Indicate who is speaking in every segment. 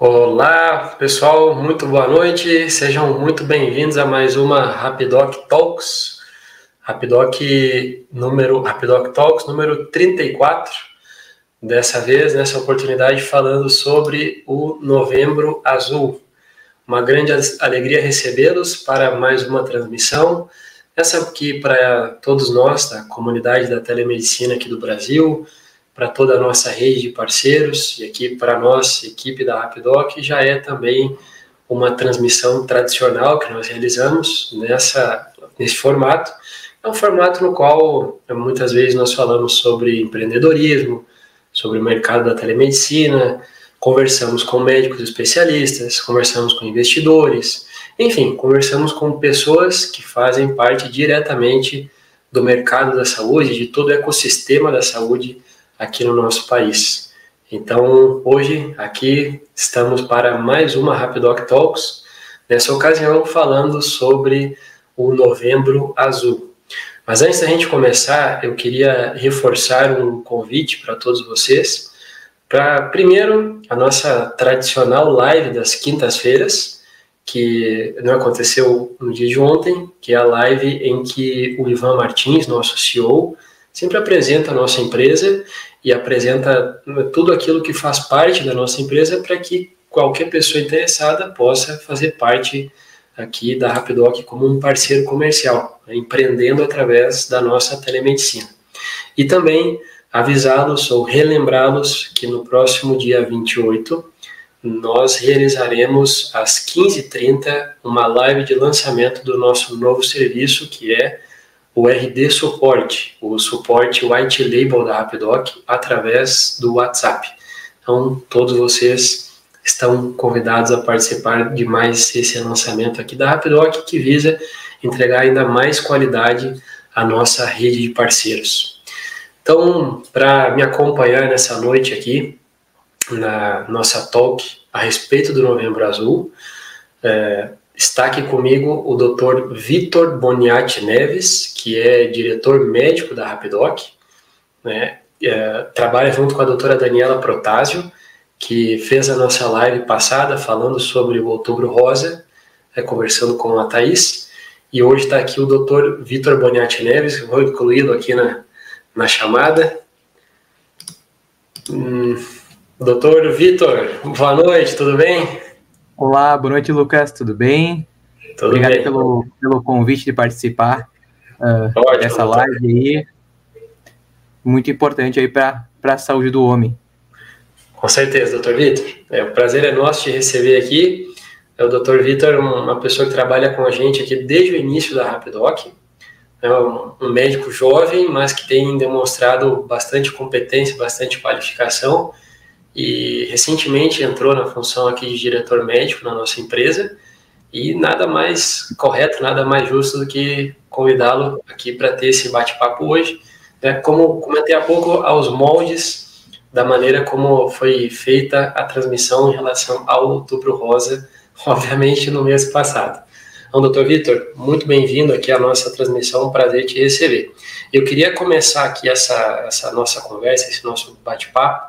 Speaker 1: Olá, pessoal, muito boa noite. Sejam muito bem-vindos a mais uma Rapidoc Talks. Rapidoc número Rapidoc Talks número 34. Dessa vez, nessa oportunidade, falando sobre o Novembro Azul. Uma grande alegria recebê-los para mais uma transmissão. Essa aqui para todos nós da comunidade da telemedicina aqui do Brasil, para toda a nossa rede de parceiros e aqui para nossa equipe da Rapidoc já é também uma transmissão tradicional que nós realizamos nessa, nesse formato. É um formato no qual muitas vezes nós falamos sobre empreendedorismo, sobre o mercado da telemedicina, conversamos com médicos especialistas, conversamos com investidores, enfim, conversamos com pessoas que fazem parte diretamente do mercado da saúde, de todo o ecossistema da saúde aqui no nosso país. Então, hoje aqui estamos para mais uma Rapidoc Talks, nessa ocasião falando sobre o Novembro Azul. Mas antes da gente começar, eu queria reforçar um convite para todos vocês, para primeiro a nossa tradicional live das quintas-feiras, que não aconteceu no dia de ontem, que é a live em que o Ivan Martins, nosso CEO, sempre apresenta a nossa empresa e apresenta tudo aquilo que faz parte da nossa empresa para que qualquer pessoa interessada possa fazer parte aqui da Rapidoc como um parceiro comercial, né, empreendendo através da nossa telemedicina. E também avisá-los ou relembrá-los que no próximo dia 28 nós realizaremos às 15h30 uma live de lançamento do nosso novo serviço que é o RD Suporte, o suporte white label da Rapidoc através do WhatsApp. Então, todos vocês estão convidados a participar de mais esse lançamento aqui da Rapidoc, que visa entregar ainda mais qualidade à nossa rede de parceiros. Então, para me acompanhar nessa noite aqui, na nossa talk a respeito do Novembro Azul, é, Está aqui comigo o Dr. Vitor Boniati Neves, que é diretor médico da Rapidoc, né? É, trabalha junto com a doutora Daniela Protásio, que fez a nossa live passada falando sobre o Outubro Rosa, é, conversando com a Thaís, e hoje está aqui o Dr. Vitor Boniati Neves, vou incluí-lo aqui na, na chamada. Hum, doutor Vitor, boa noite, tudo bem?
Speaker 2: Olá, boa noite, Lucas. Tudo bem? Tudo Obrigado bem. Pelo, pelo convite de participar uh, Ótimo, dessa live aí. Muito importante aí para a saúde do homem.
Speaker 1: Com certeza, doutor Vitor. É, o prazer é nosso te receber aqui. É o doutor Vitor, uma pessoa que trabalha com a gente aqui desde o início da Rapidoc. É um, um médico jovem, mas que tem demonstrado bastante competência, bastante qualificação e recentemente entrou na função aqui de diretor médico na nossa empresa e nada mais correto, nada mais justo do que convidá-lo aqui para ter esse bate-papo hoje. Né? Como comentei há pouco, aos moldes da maneira como foi feita a transmissão em relação ao Outubro Rosa, obviamente no mês passado. Então, doutor Vitor, muito bem-vindo aqui à nossa transmissão, um prazer te receber. Eu queria começar aqui essa, essa nossa conversa, esse nosso bate-papo,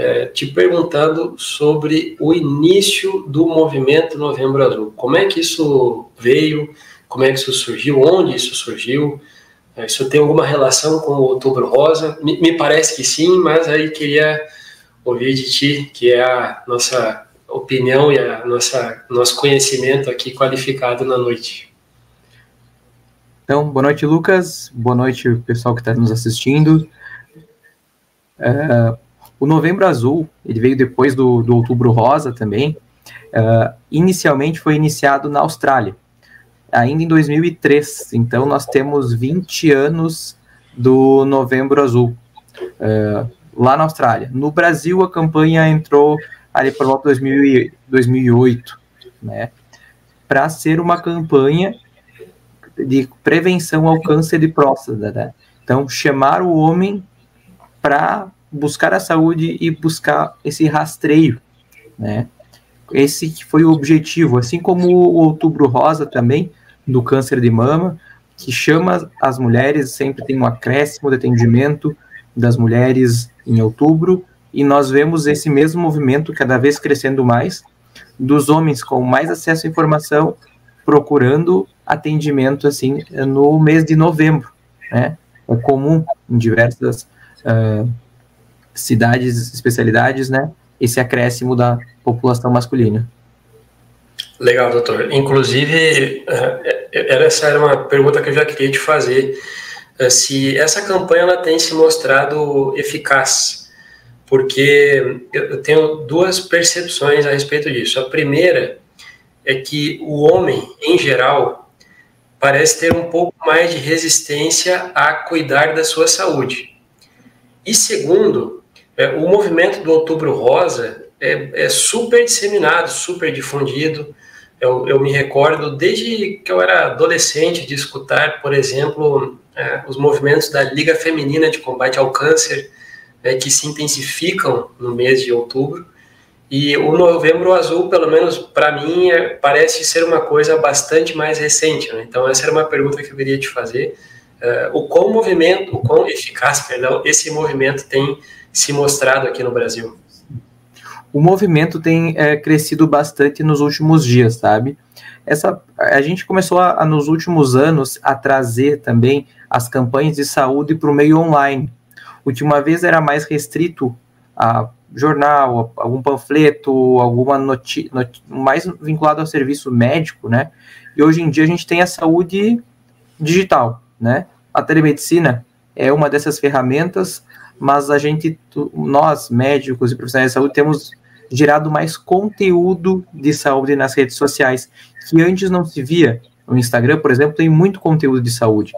Speaker 1: é, te perguntando sobre o início do movimento Novembro Azul. Como é que isso veio? Como é que isso surgiu? Onde isso surgiu? É, isso tem alguma relação com o Outubro Rosa? Me, me, parece que sim, mas aí queria ouvir de ti, que é a nossa opinião e a nossa nosso conhecimento aqui qualificado na noite.
Speaker 2: Então, boa noite, Lucas. Boa noite, pessoal que está nos assistindo. É, o Novembro Azul, ele veio depois do, do Outubro Rosa também. Uh, inicialmente foi iniciado na Austrália, ainda em 2003. Então nós temos 20 anos do Novembro Azul uh, lá na Austrália. No Brasil a campanha entrou ali por volta de 2008, né? Para ser uma campanha de prevenção ao câncer de próstata. Né? Então chamar o homem para buscar a saúde e buscar esse rastreio, né? Esse foi o objetivo, assim como o Outubro Rosa também, do câncer de mama, que chama as mulheres, sempre tem um acréscimo de atendimento das mulheres em outubro, e nós vemos esse mesmo movimento cada vez crescendo mais dos homens com mais acesso à informação procurando atendimento assim no mês de novembro, né? É comum em diversas uh, cidades, especialidades, né? Esse acréscimo da população masculina.
Speaker 1: Legal, doutor. Inclusive, essa era uma pergunta que eu já queria te fazer. Se essa campanha ela tem se mostrado eficaz, porque eu tenho duas percepções a respeito disso. A primeira é que o homem, em geral, parece ter um pouco mais de resistência a cuidar da sua saúde. E segundo, é, o movimento do Outubro Rosa é, é super disseminado, super difundido. Eu, eu, me recordo desde que eu era adolescente de escutar, por exemplo, é, os movimentos da Liga Feminina de Combate ao Câncer, é, que se intensificam no mês de outubro. E o Novembro Azul, pelo menos para mim, é, parece ser uma coisa bastante mais recente. Né? Então, essa era uma pergunta que eu queria te fazer. Uh, o quão movimento, o quão eficaz, perdão, esse movimento tem se mostrado aqui no Brasil?
Speaker 2: O movimento tem é, crescido bastante nos últimos dias, sabe? Essa, a gente começou a, a, nos últimos anos a trazer também as campanhas de saúde para o meio online. O que uma vez era mais restrito a jornal, algum panfleto, alguma notícia mais vinculado ao serviço médico, né? E hoje em dia a gente tem a saúde digital, né? A telemedicina é uma dessas ferramentas, mas a gente, nós médicos e profissionais de saúde temos gerado mais conteúdo de saúde nas redes sociais, que antes não se via. No Instagram, por exemplo, tem muito conteúdo de saúde.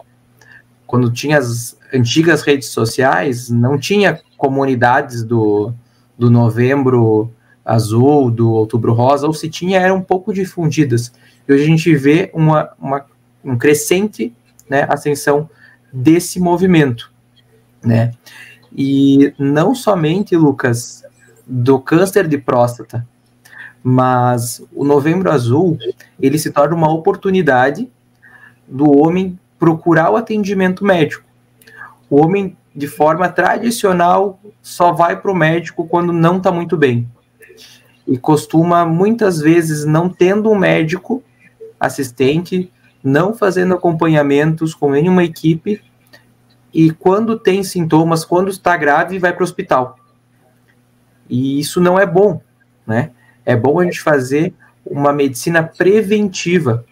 Speaker 2: Quando tinha as antigas redes sociais, não tinha comunidades do, do novembro azul, do outubro rosa, ou se tinha, eram um pouco difundidas. E hoje a gente vê uma, uma um crescente né, ascensão desse movimento. Né? E não somente, Lucas, do câncer de próstata, mas o novembro azul, ele se torna uma oportunidade do homem procurar o atendimento médico. O homem de forma tradicional, só vai para o médico quando não está muito bem. E costuma, muitas vezes, não tendo um médico assistente, não fazendo acompanhamentos com nenhuma equipe, e quando tem sintomas, quando está grave, vai para o hospital. E isso não é bom, né? É bom a gente fazer uma medicina preventiva.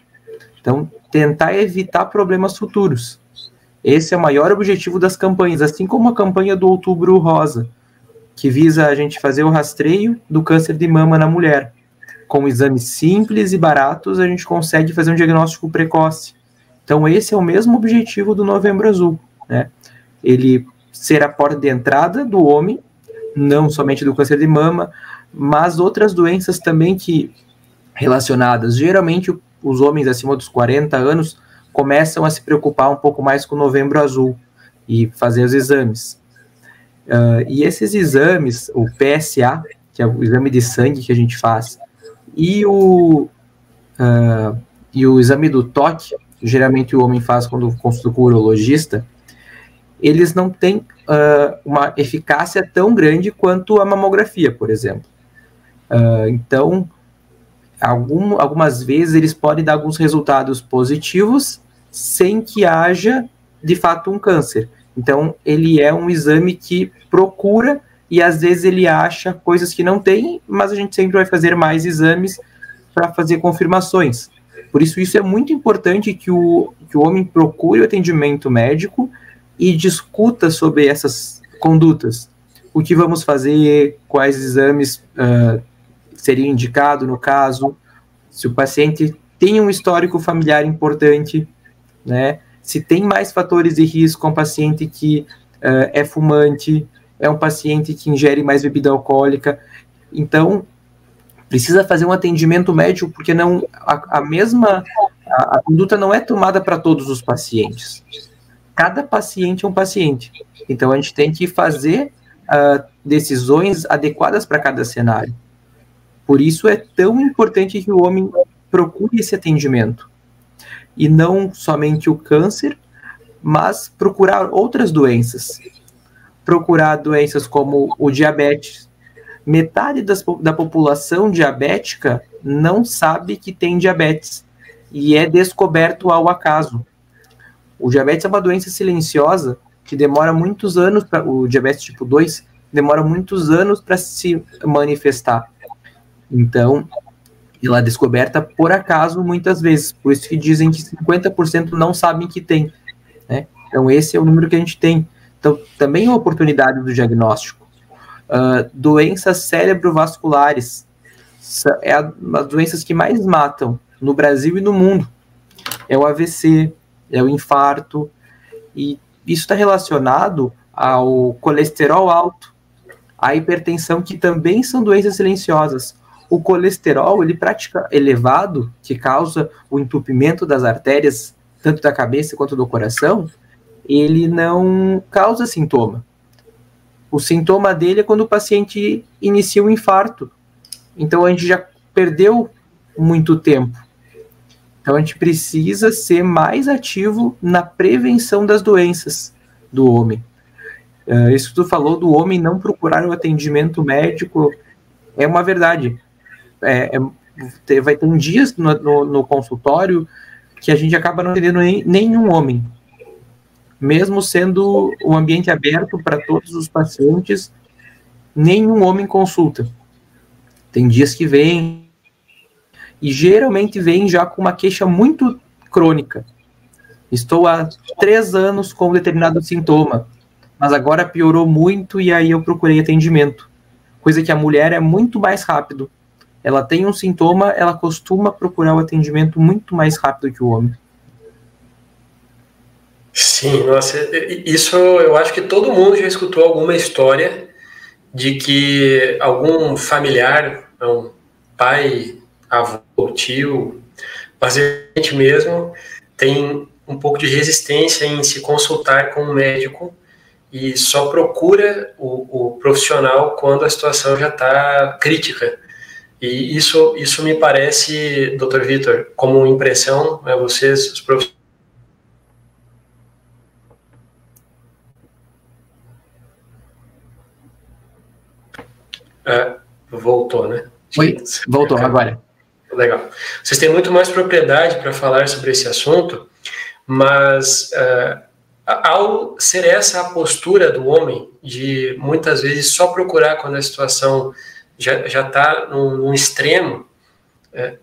Speaker 2: Então, tentar evitar problemas futuros. Esse é o maior objetivo das campanhas, assim como a campanha do Outubro Rosa, que visa a gente fazer o rastreio do câncer de mama na mulher. Com exames simples e baratos, a gente consegue fazer um diagnóstico precoce. Então, esse é o mesmo objetivo do Novembro Azul, né? Ele ser a porta de entrada do homem, não somente do câncer de mama, mas outras doenças também que relacionadas. Geralmente, os homens acima dos 40 anos começam a se preocupar um pouco mais com o novembro azul e fazer os exames. Uh, e esses exames, o PSA, que é o exame de sangue que a gente faz, e o, uh, e o exame do toque, que geralmente o homem faz quando consulta com o urologista, eles não têm uh, uma eficácia tão grande quanto a mamografia, por exemplo. então, algum, algumas vezes eles podem dar alguns resultados positivos sem que haja de fato um câncer. Então, ele é um exame que procura e às vezes ele acha coisas que não tem, mas a gente sempre vai fazer mais exames para fazer confirmações. Por isso, isso é muito importante que o, que o homem procure o atendimento médico e discuta sobre essas condutas. O que vamos fazer, quais exames uh, seria indicado no caso, se o paciente tem um histórico familiar importante, né? Se tem mais fatores de risco, um paciente que uh, é fumante, é um paciente que ingere mais bebida alcoólica, então precisa fazer um atendimento médico porque não a, a mesma a, a conduta não é tomada para todos os pacientes. Cada paciente é um paciente. Então a gente tem que fazer uh, decisões adequadas para cada cenário. Por isso é tão importante que o homem procure esse atendimento. E não somente o câncer, mas procurar outras doenças. procurar doenças como o diabetes. Metade das, da população diabética não sabe que tem diabetes e é descoberto ao acaso. O diabetes é uma doença silenciosa que demora muitos anos o diabetes tipo 2 demora muitos anos para se manifestar. Então, ela é descoberta por acaso muitas vezes. Por isso que dizem que 50% não sabem que tem. Né? Então, esse é o número que a gente tem. Então, também é uma oportunidade do diagnóstico. Uh, doenças cerebrovasculares é uma das doenças que mais matam no Brasil e no mundo. É o AVC, é o infarto, e isso está relacionado ao colesterol alto, à hipertensão, que também são doenças silenciosas. O colesterol, ele prática elevado, que causa o entupimento das artérias, tanto da cabeça quanto do coração, ele não causa sintoma. O sintoma dele é quando o paciente inicia um infarto. Então a gente já perdeu muito tempo. Então a gente precisa ser mais ativo na prevenção das doenças do homem. Uh, isso que tu falou do homem não procurar o atendimento médico é uma verdade. É, é, vai ter dias no, no, no, consultório que a gente acaba não atendendo nem, nenhum homem. Mesmo sendo um ambiente aberto para todos os pacientes, nenhum homem consulta. Tem dias que vem e geralmente vem já com uma queixa muito crônica. Estou há três anos com um determinado sintoma, mas agora piorou muito e aí eu procurei atendimento. Coisa que a mulher é muito mais rápido. Ela tem um sintoma, ela costuma procurar o atendimento muito mais rápido que o homem.
Speaker 1: Sim, nossa, isso eu acho que todo mundo já escutou alguma história de que algum familiar, um pai, avô, tio, paciente mesmo, tem um pouco de resistência em se consultar com um médico e só procura o, o profissional quando a situação já está crítica. E isso, isso me parece, doutor Vitor, como impressão, né, vocês, os profissionais. Ah, voltou, né?
Speaker 2: Oi, voltou agora.
Speaker 1: Legal. Vocês têm muito mais propriedade para falar sobre esse assunto, mas uh, ao ser essa a postura do homem, de muitas vezes só procurar quando a situação já está num, num, extremo, é,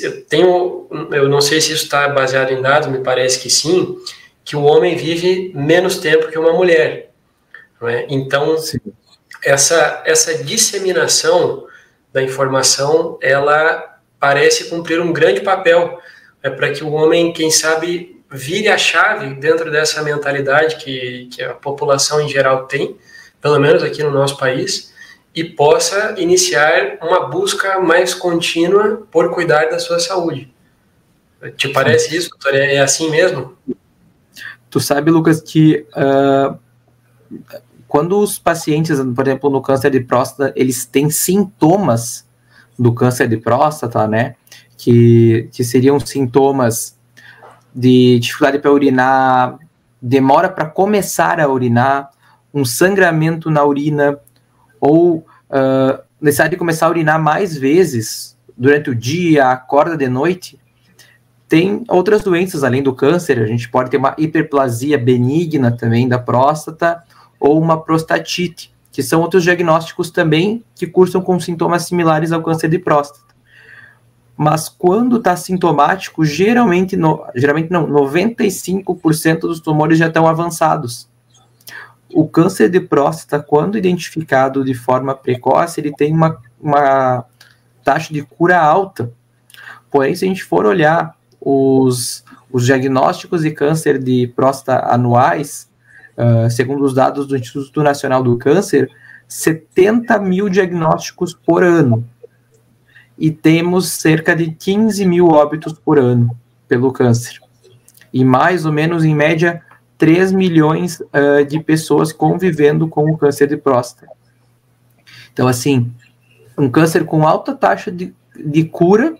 Speaker 1: eu, tenho, eu não sei se isso está baseado em dados, me parece que sim, que o homem vive menos tempo que uma mulher. É? Então, essa, essa disseminação da informação, ela parece cumprir um grande papel é para que o homem, quem sabe, vire a chave dentro dessa mentalidade que, que a população em geral tem, pelo menos aqui no nosso país, e possa iniciar uma busca mais contínua por cuidar da sua saúde. Te parece isso, doutor? É, é assim mesmo?
Speaker 2: Tu sabe, Lucas, que uh, quando os pacientes, por exemplo, no câncer de próstata, eles têm sintomas do câncer de próstata, né? Que, que seriam sintomas de dificuldade para urinar, demora para começar a urinar, um sangramento na urina, ou uh, necessidade de começar a urinar mais vezes durante o dia, acorda de noite. Tem outras doenças além do câncer, a gente pode ter uma hiperplasia benigna também da próstata, ou uma prostatite que são outros diagnósticos também que cursam com sintomas similares ao câncer de próstata. Mas quando está sintomático, geralmente, no, geralmente não, 95% dos tumores já estão avançados. O câncer de próstata, quando identificado de forma precoce, ele tem uma, uma taxa de cura alta. Porém, se a gente for olhar os, os diagnósticos de câncer de próstata anuais, Uh, segundo os dados do Instituto Nacional do Câncer, 70 mil diagnósticos por ano. E temos cerca de 15 mil óbitos por ano pelo câncer. E mais ou menos, em média, 3 milhões uh, de pessoas convivendo com o câncer de próstata. Então, assim, um câncer com alta taxa de, de cura,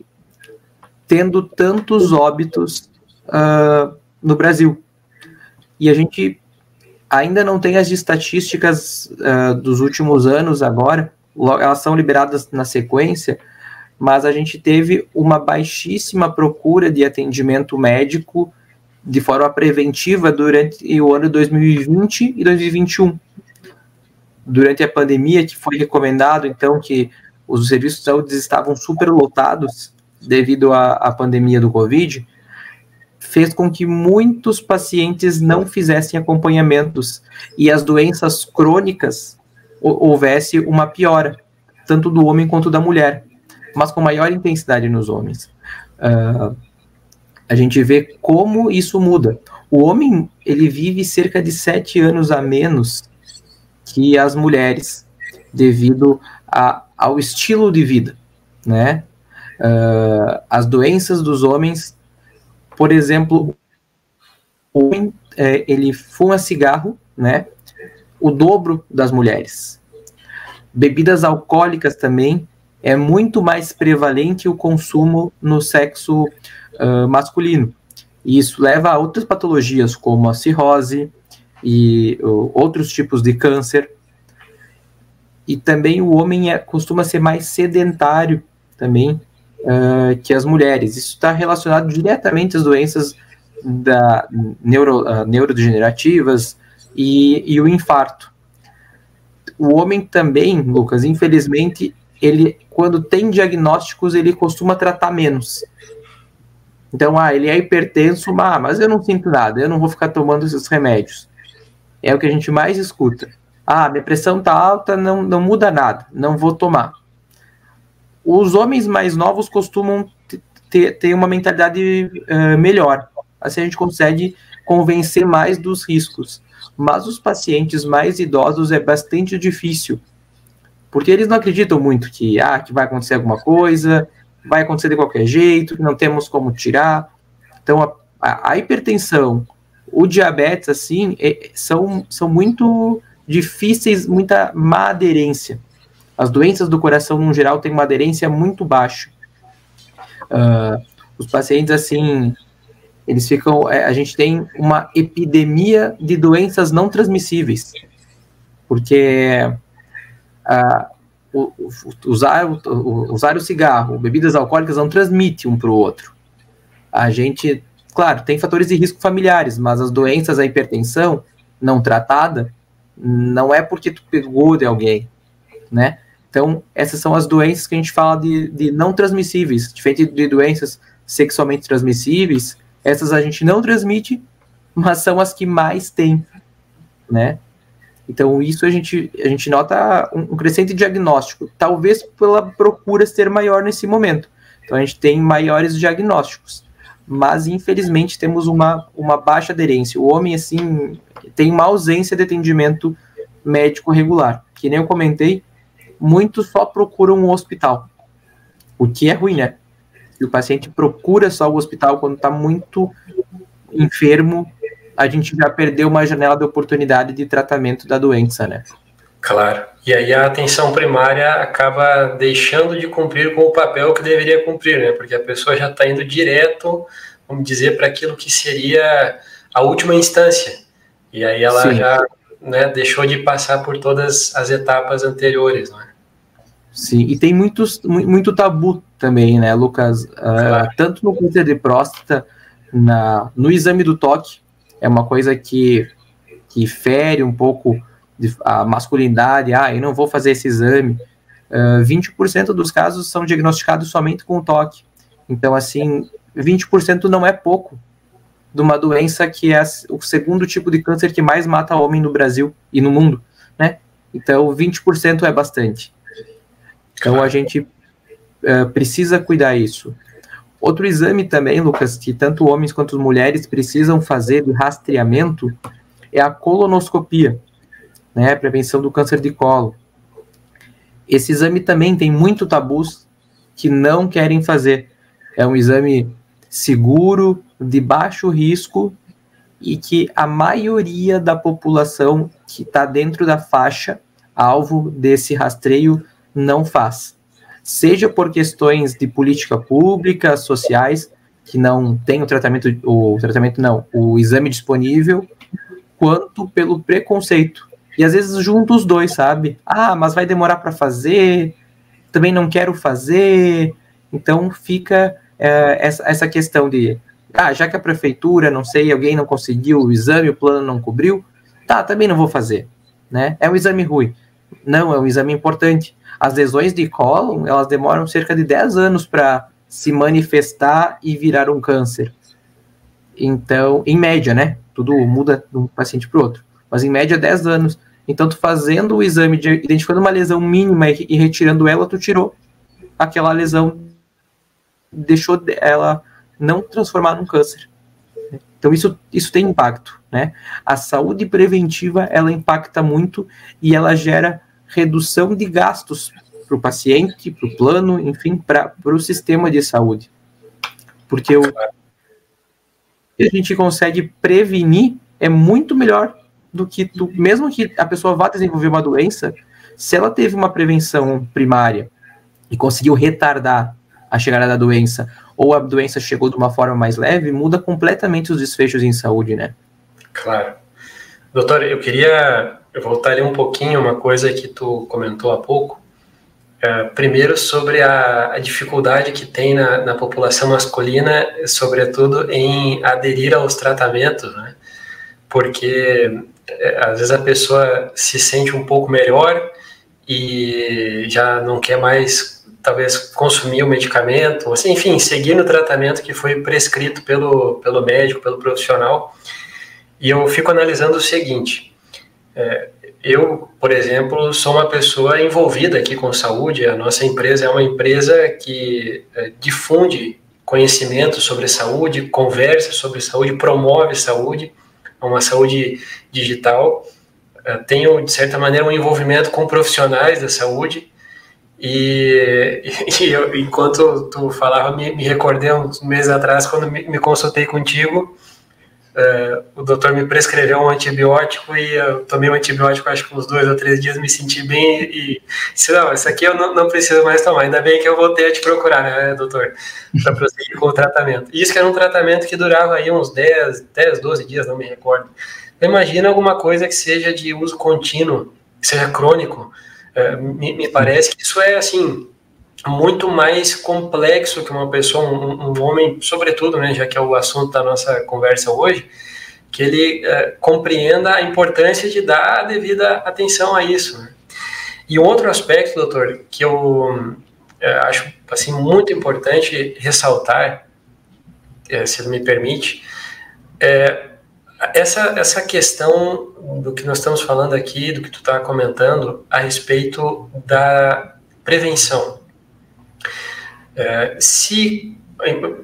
Speaker 2: tendo tantos óbitos uh, no Brasil. E a gente ainda não tem as estatísticas uh, dos últimos anos agora, elas são liberadas na sequência, mas a gente teve uma baixíssima procura de atendimento médico de forma preventiva durante o ano 2020 e 2021. Durante a pandemia, que foi recomendado, então, que os serviços de saúde estavam superlotados devido à, à pandemia do Covid, fez com que muitos pacientes não fizessem acompanhamentos e as doenças crônicas houvesse uma piora, tanto do homem quanto da mulher, mas com maior intensidade nos homens. Uh, a gente vê como isso muda. O homem ele vive cerca de sete anos a menos que as mulheres, devido a, ao estilo de vida, né? Uh, as doenças dos homens por exemplo, o é, ele fuma cigarro, né? O dobro das mulheres. Bebidas alcoólicas também é muito mais prevalente o consumo no sexo uh, masculino. E isso leva a outras patologias, como a cirrose e uh, outros tipos de câncer. E também o homem é, costuma ser mais sedentário também, uh, que as mulheres. Isso está relacionado diretamente às doenças da neuro, uh, neurodegenerativas e, e o infarto. O homem também, Lucas, infelizmente, ele quando tem diagnósticos, ele costuma tratar menos. Então, ah, ele é hipertenso, ah, mas eu não sinto nada, eu não vou ficar tomando esses remédios. É o que a gente mais escuta. Ah, minha pressão tá alta, não, não muda nada, não vou tomar os homens mais novos costumam ter, ter uma mentalidade uh, melhor. Assim a gente consegue convencer mais dos riscos. Mas os pacientes mais idosos é bastante difícil, porque eles não acreditam muito que, ah, que vai acontecer alguma coisa, vai acontecer de qualquer jeito, que não temos como tirar. Então, a, a, a hipertensão, o diabetes, assim, é, são, são muito difíceis, muita má aderência. As doenças do coração, no geral, têm uma aderência muito baixa. Uh, os pacientes, assim, eles ficam. É, a gente tem uma epidemia de doenças não porque uh, o, usar, o, usar o cigarro, bebidas alcoólicas não transmite um para o outro. A gente, claro, tem fatores de risco familiares, mas as doenças, a hipertensão não tratada, não é porque tu pegou de alguém, né? Então, essas são as doenças que a gente fala de, de não transmissíveis, diferente de doenças sexualmente transmissíveis, essas a gente não transmite, mas são as que mais tem, né? Então, isso a gente, a gente nota um, um crescente diagnóstico, talvez pela procura ser maior nesse momento. Então, a gente tem maiores diagnósticos, mas infelizmente temos uma, uma baixa aderência. O homem, assim, tem uma ausência de atendimento médico regular. Que nem eu comentei, muitos só procuram um hospital, o que é ruim, né? Se o paciente procura só o hospital quando está muito enfermo, a gente já perdeu uma janela de oportunidade de tratamento da doença, né?
Speaker 1: Claro. E aí a atenção primária acaba deixando de cumprir com o papel que deveria cumprir, né? Porque a pessoa já está indo direto, vamos dizer, para aquilo que seria a última instância. E aí ela Sim. já né, deixou de passar por todas as etapas anteriores, não é?
Speaker 2: Sim, e tem muitos, muito tabu também, né, Lucas? Uh. Tanto no câncer de próstata, na, no exame do toque, é uma coisa que, que fere um pouco a masculinidade. Ah, eu não vou fazer esse exame. Uh, ah, 20% dos casos são diagnosticados somente com o toque. Então, assim, 20% não é pouco de uma doença que é o segundo tipo de câncer que mais mata homem no Brasil e no mundo, né? Então, 20% é bastante. Então a gente uh, precisa cuidar isso. Outro exame também, Lucas, que tanto homens quanto mulheres precisam fazer de rastreamento é a colonoscopia, né? Prevenção do câncer de colo. Esse exame também tem muito tabus que não querem fazer. É um exame seguro, de baixo risco e que a maioria da população que está dentro da faixa alvo desse rastreio não faz. Seja por questões de política pública, sociais, que não tem o tratamento, o tratamento não, o exame disponível, quanto pelo preconceito. E às vezes junto os dois, sabe? Ah, mas vai demorar para fazer, também não quero fazer. Então fica é, essa, essa questão de, ah, já que a prefeitura, não sei, alguém não conseguiu o exame, o plano não cobriu, tá, também não vou fazer, né? É um exame ruim. Não, é um exame importante. As lesões de cólon, elas demoram cerca de 10 anos para se manifestar e virar um câncer. Então, em média, né? Tudo muda de um paciente para o outro. Mas em média, 10 anos. Então, tu fazendo o exame, de, identificando uma lesão mínima e, e retirando ela, tu tirou aquela lesão, deixou ela não transformar num câncer. Então, isso, isso tem impacto, né? A saúde preventiva, ela impacta muito e ela gera redução de gastos para o paciente, para o plano, enfim, para o sistema de saúde. Porque o que a gente consegue prevenir é muito melhor do que tu, mesmo que a pessoa vá desenvolver uma doença, se ela teve uma prevenção primária e conseguiu retardar a chegada da doença, ou a doença chegou de uma forma mais leve, muda completamente os desfechos em saúde, né?
Speaker 1: Claro. Doutor, eu queria voltar ali um pouquinho uma coisa que tu comentou há pouco. É, primeiro, sobre a, a, dificuldade que tem na, na, população masculina, sobretudo em aderir aos tratamentos, né? Porque é, às vezes a pessoa se sente um pouco melhor e já não quer mais, talvez, consumir o medicamento, assim, enfim, seguir no tratamento que foi prescrito pelo, pelo médico, pelo profissional. E eu fico analisando o seguinte: é, eu, por exemplo, sou uma pessoa envolvida aqui com saúde. A nossa empresa é uma empresa que é, difunde conhecimento sobre saúde, conversa sobre saúde, promove saúde, é uma saúde digital. É, tenho, de certa maneira, um envolvimento com profissionais da saúde. E, e eu, enquanto tu falava, me, me recordei uns meses atrás, quando me, me consultei contigo, Uh, o doutor me prescreveu um antibiótico e eu tomei um antibiótico acho que uns dois ou três dias me senti bem e disse, não, isso aqui eu não, não preciso mais tomar, ainda bem que eu voltei a te procurar, né, doutor, para prosseguir com o tratamento. Isso que era um tratamento que durava aí uns 10, 10, 12 dias, não me recordo. Imagina alguma coisa que seja de uso contínuo, que seja crônico, uh, me, me parece que isso é assim, muito mais complexo que uma pessoa, um, um, homem, sobretudo, né, já que é o assunto da nossa conversa hoje, que ele é, compreenda a importância de dar a devida atenção a isso. Né? E um outro aspecto, doutor, que eu é, acho assim muito importante ressaltar, é, se me permite, é essa, essa questão do que nós estamos falando aqui, do que tu está comentando a respeito da prevenção. É, se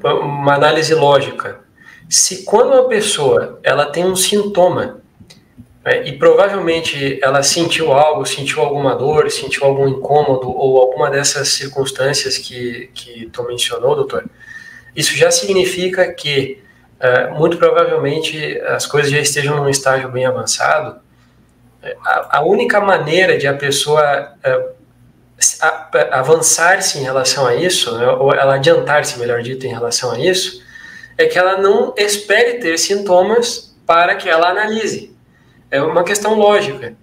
Speaker 1: uma análise lógica, se quando uma pessoa ela tem um sintoma né, e provavelmente ela sentiu algo, sentiu alguma dor, sentiu algum incômodo ou alguma dessas circunstâncias que que tu mencionou, doutor, isso já significa que é, muito provavelmente as coisas já estejam num estágio bem avançado. É, a, a única maneira de a pessoa é, avançar-se em relação a isso, né, ou ela adiantar-se, melhor dito, em relação a isso, é que ela não espere ter sintomas para que ela analise. É uma questão lógica.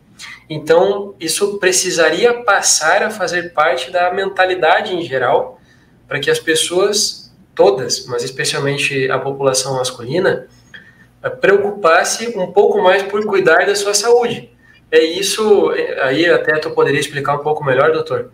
Speaker 1: Então, isso precisaria passar a fazer parte da mentalidade em geral, para que as pessoas, todas, mas especialmente a população masculina, preocupasse um pouco mais por cuidar da sua saúde. É isso, aí até tu poderia explicar um pouco melhor, doutor.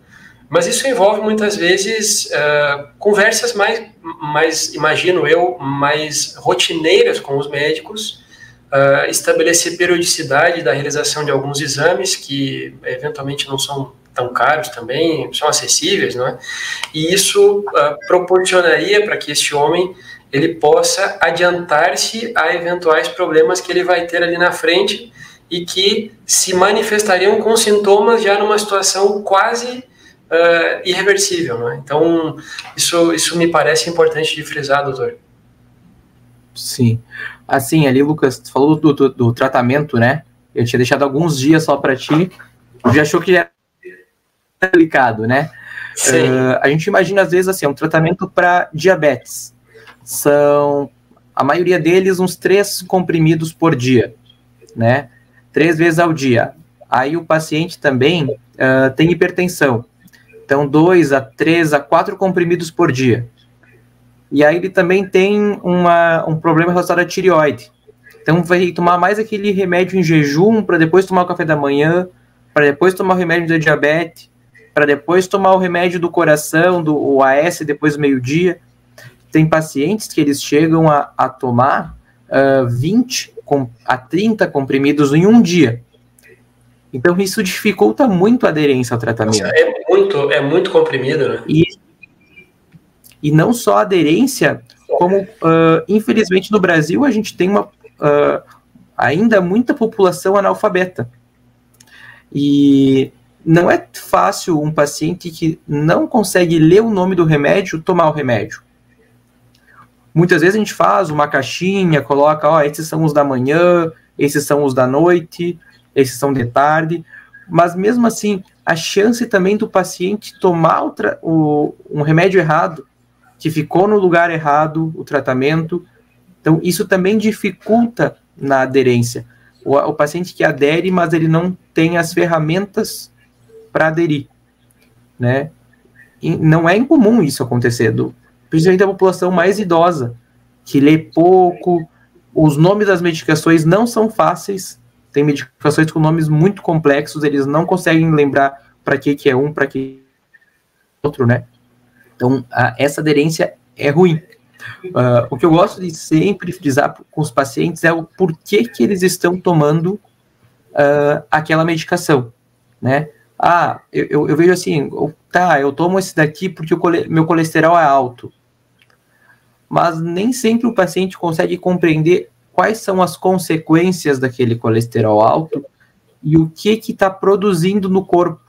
Speaker 1: Mas isso envolve muitas vezes uh, conversas mais, mais, imagino eu, mais rotineiras com os médicos, uh, estabelecer periodicidade da realização de alguns exames que eventualmente não são tão caros também, são acessíveis, não é? E isso uh, proporcionaria para que esse homem ele possa adiantar-se a eventuais problemas que ele vai ter ali na frente e que se manifestariam com sintomas já numa situação quase uh, irreversível. Né? Então, isso, isso me parece importante de frisar, doutor.
Speaker 2: Sim. Assim, ali, Lucas, tu falou do, do, do tratamento, né? Eu tinha deixado alguns dias só para ti. Já achou que era delicado, né? Uh, a gente imagina, às vezes, assim, um tratamento para diabetes. São, a maioria deles, uns três comprimidos por dia né? Três vezes ao dia. Aí o paciente também uh, tem hipertensão. Então, dois a três a quatro comprimidos por dia. E aí ele também tem uma, um problema relacionado à tireoide. Então vai tomar mais aquele remédio em jejum para depois tomar o café da manhã, para depois tomar o remédio da diabetes, para depois tomar o remédio do coração, do o AS depois do meio-dia. Tem pacientes que eles chegam a, a tomar uh, 20 com, a 30 comprimidos em um dia. Então isso dificulta muito a aderência ao tratamento.
Speaker 1: É muito, é muito comprimido, né?
Speaker 2: E, e não só a aderência, como uh, infelizmente no Brasil a gente tem uma uh, ainda muita população analfabeta. E não é fácil um paciente que não consegue ler o nome do remédio tomar o remédio. Muitas vezes a gente faz uma caixinha, coloca, ó, esses são os da manhã, esses são os da noite, esses são de tarde, mas mesmo assim, a chance também do paciente tomar o, o, um remédio errado, que ficou no lugar errado, o tratamento, então isso também dificulta na aderência. O, o paciente que adere, mas ele não tem as ferramentas para aderir, né? E não é incomum isso acontecer, do, principalmente a população mais idosa, que lê pouco, os nomes das medicações não são fáceis, tem medicações com nomes muito complexos, eles não conseguem lembrar para que, que é um, para que outro, né? Então, a, essa aderência é ruim. Uh, o que eu gosto de sempre frisar com os pacientes é o porquê que eles estão tomando uh, aquela medicação, né? Ah, eu, eu, vejo assim, tá, eu tomo esse daqui porque o meu colesterol é alto. Mas nem sempre o paciente consegue compreender quais são as consequências daquele colesterol alto e o que que está produzindo no corpo.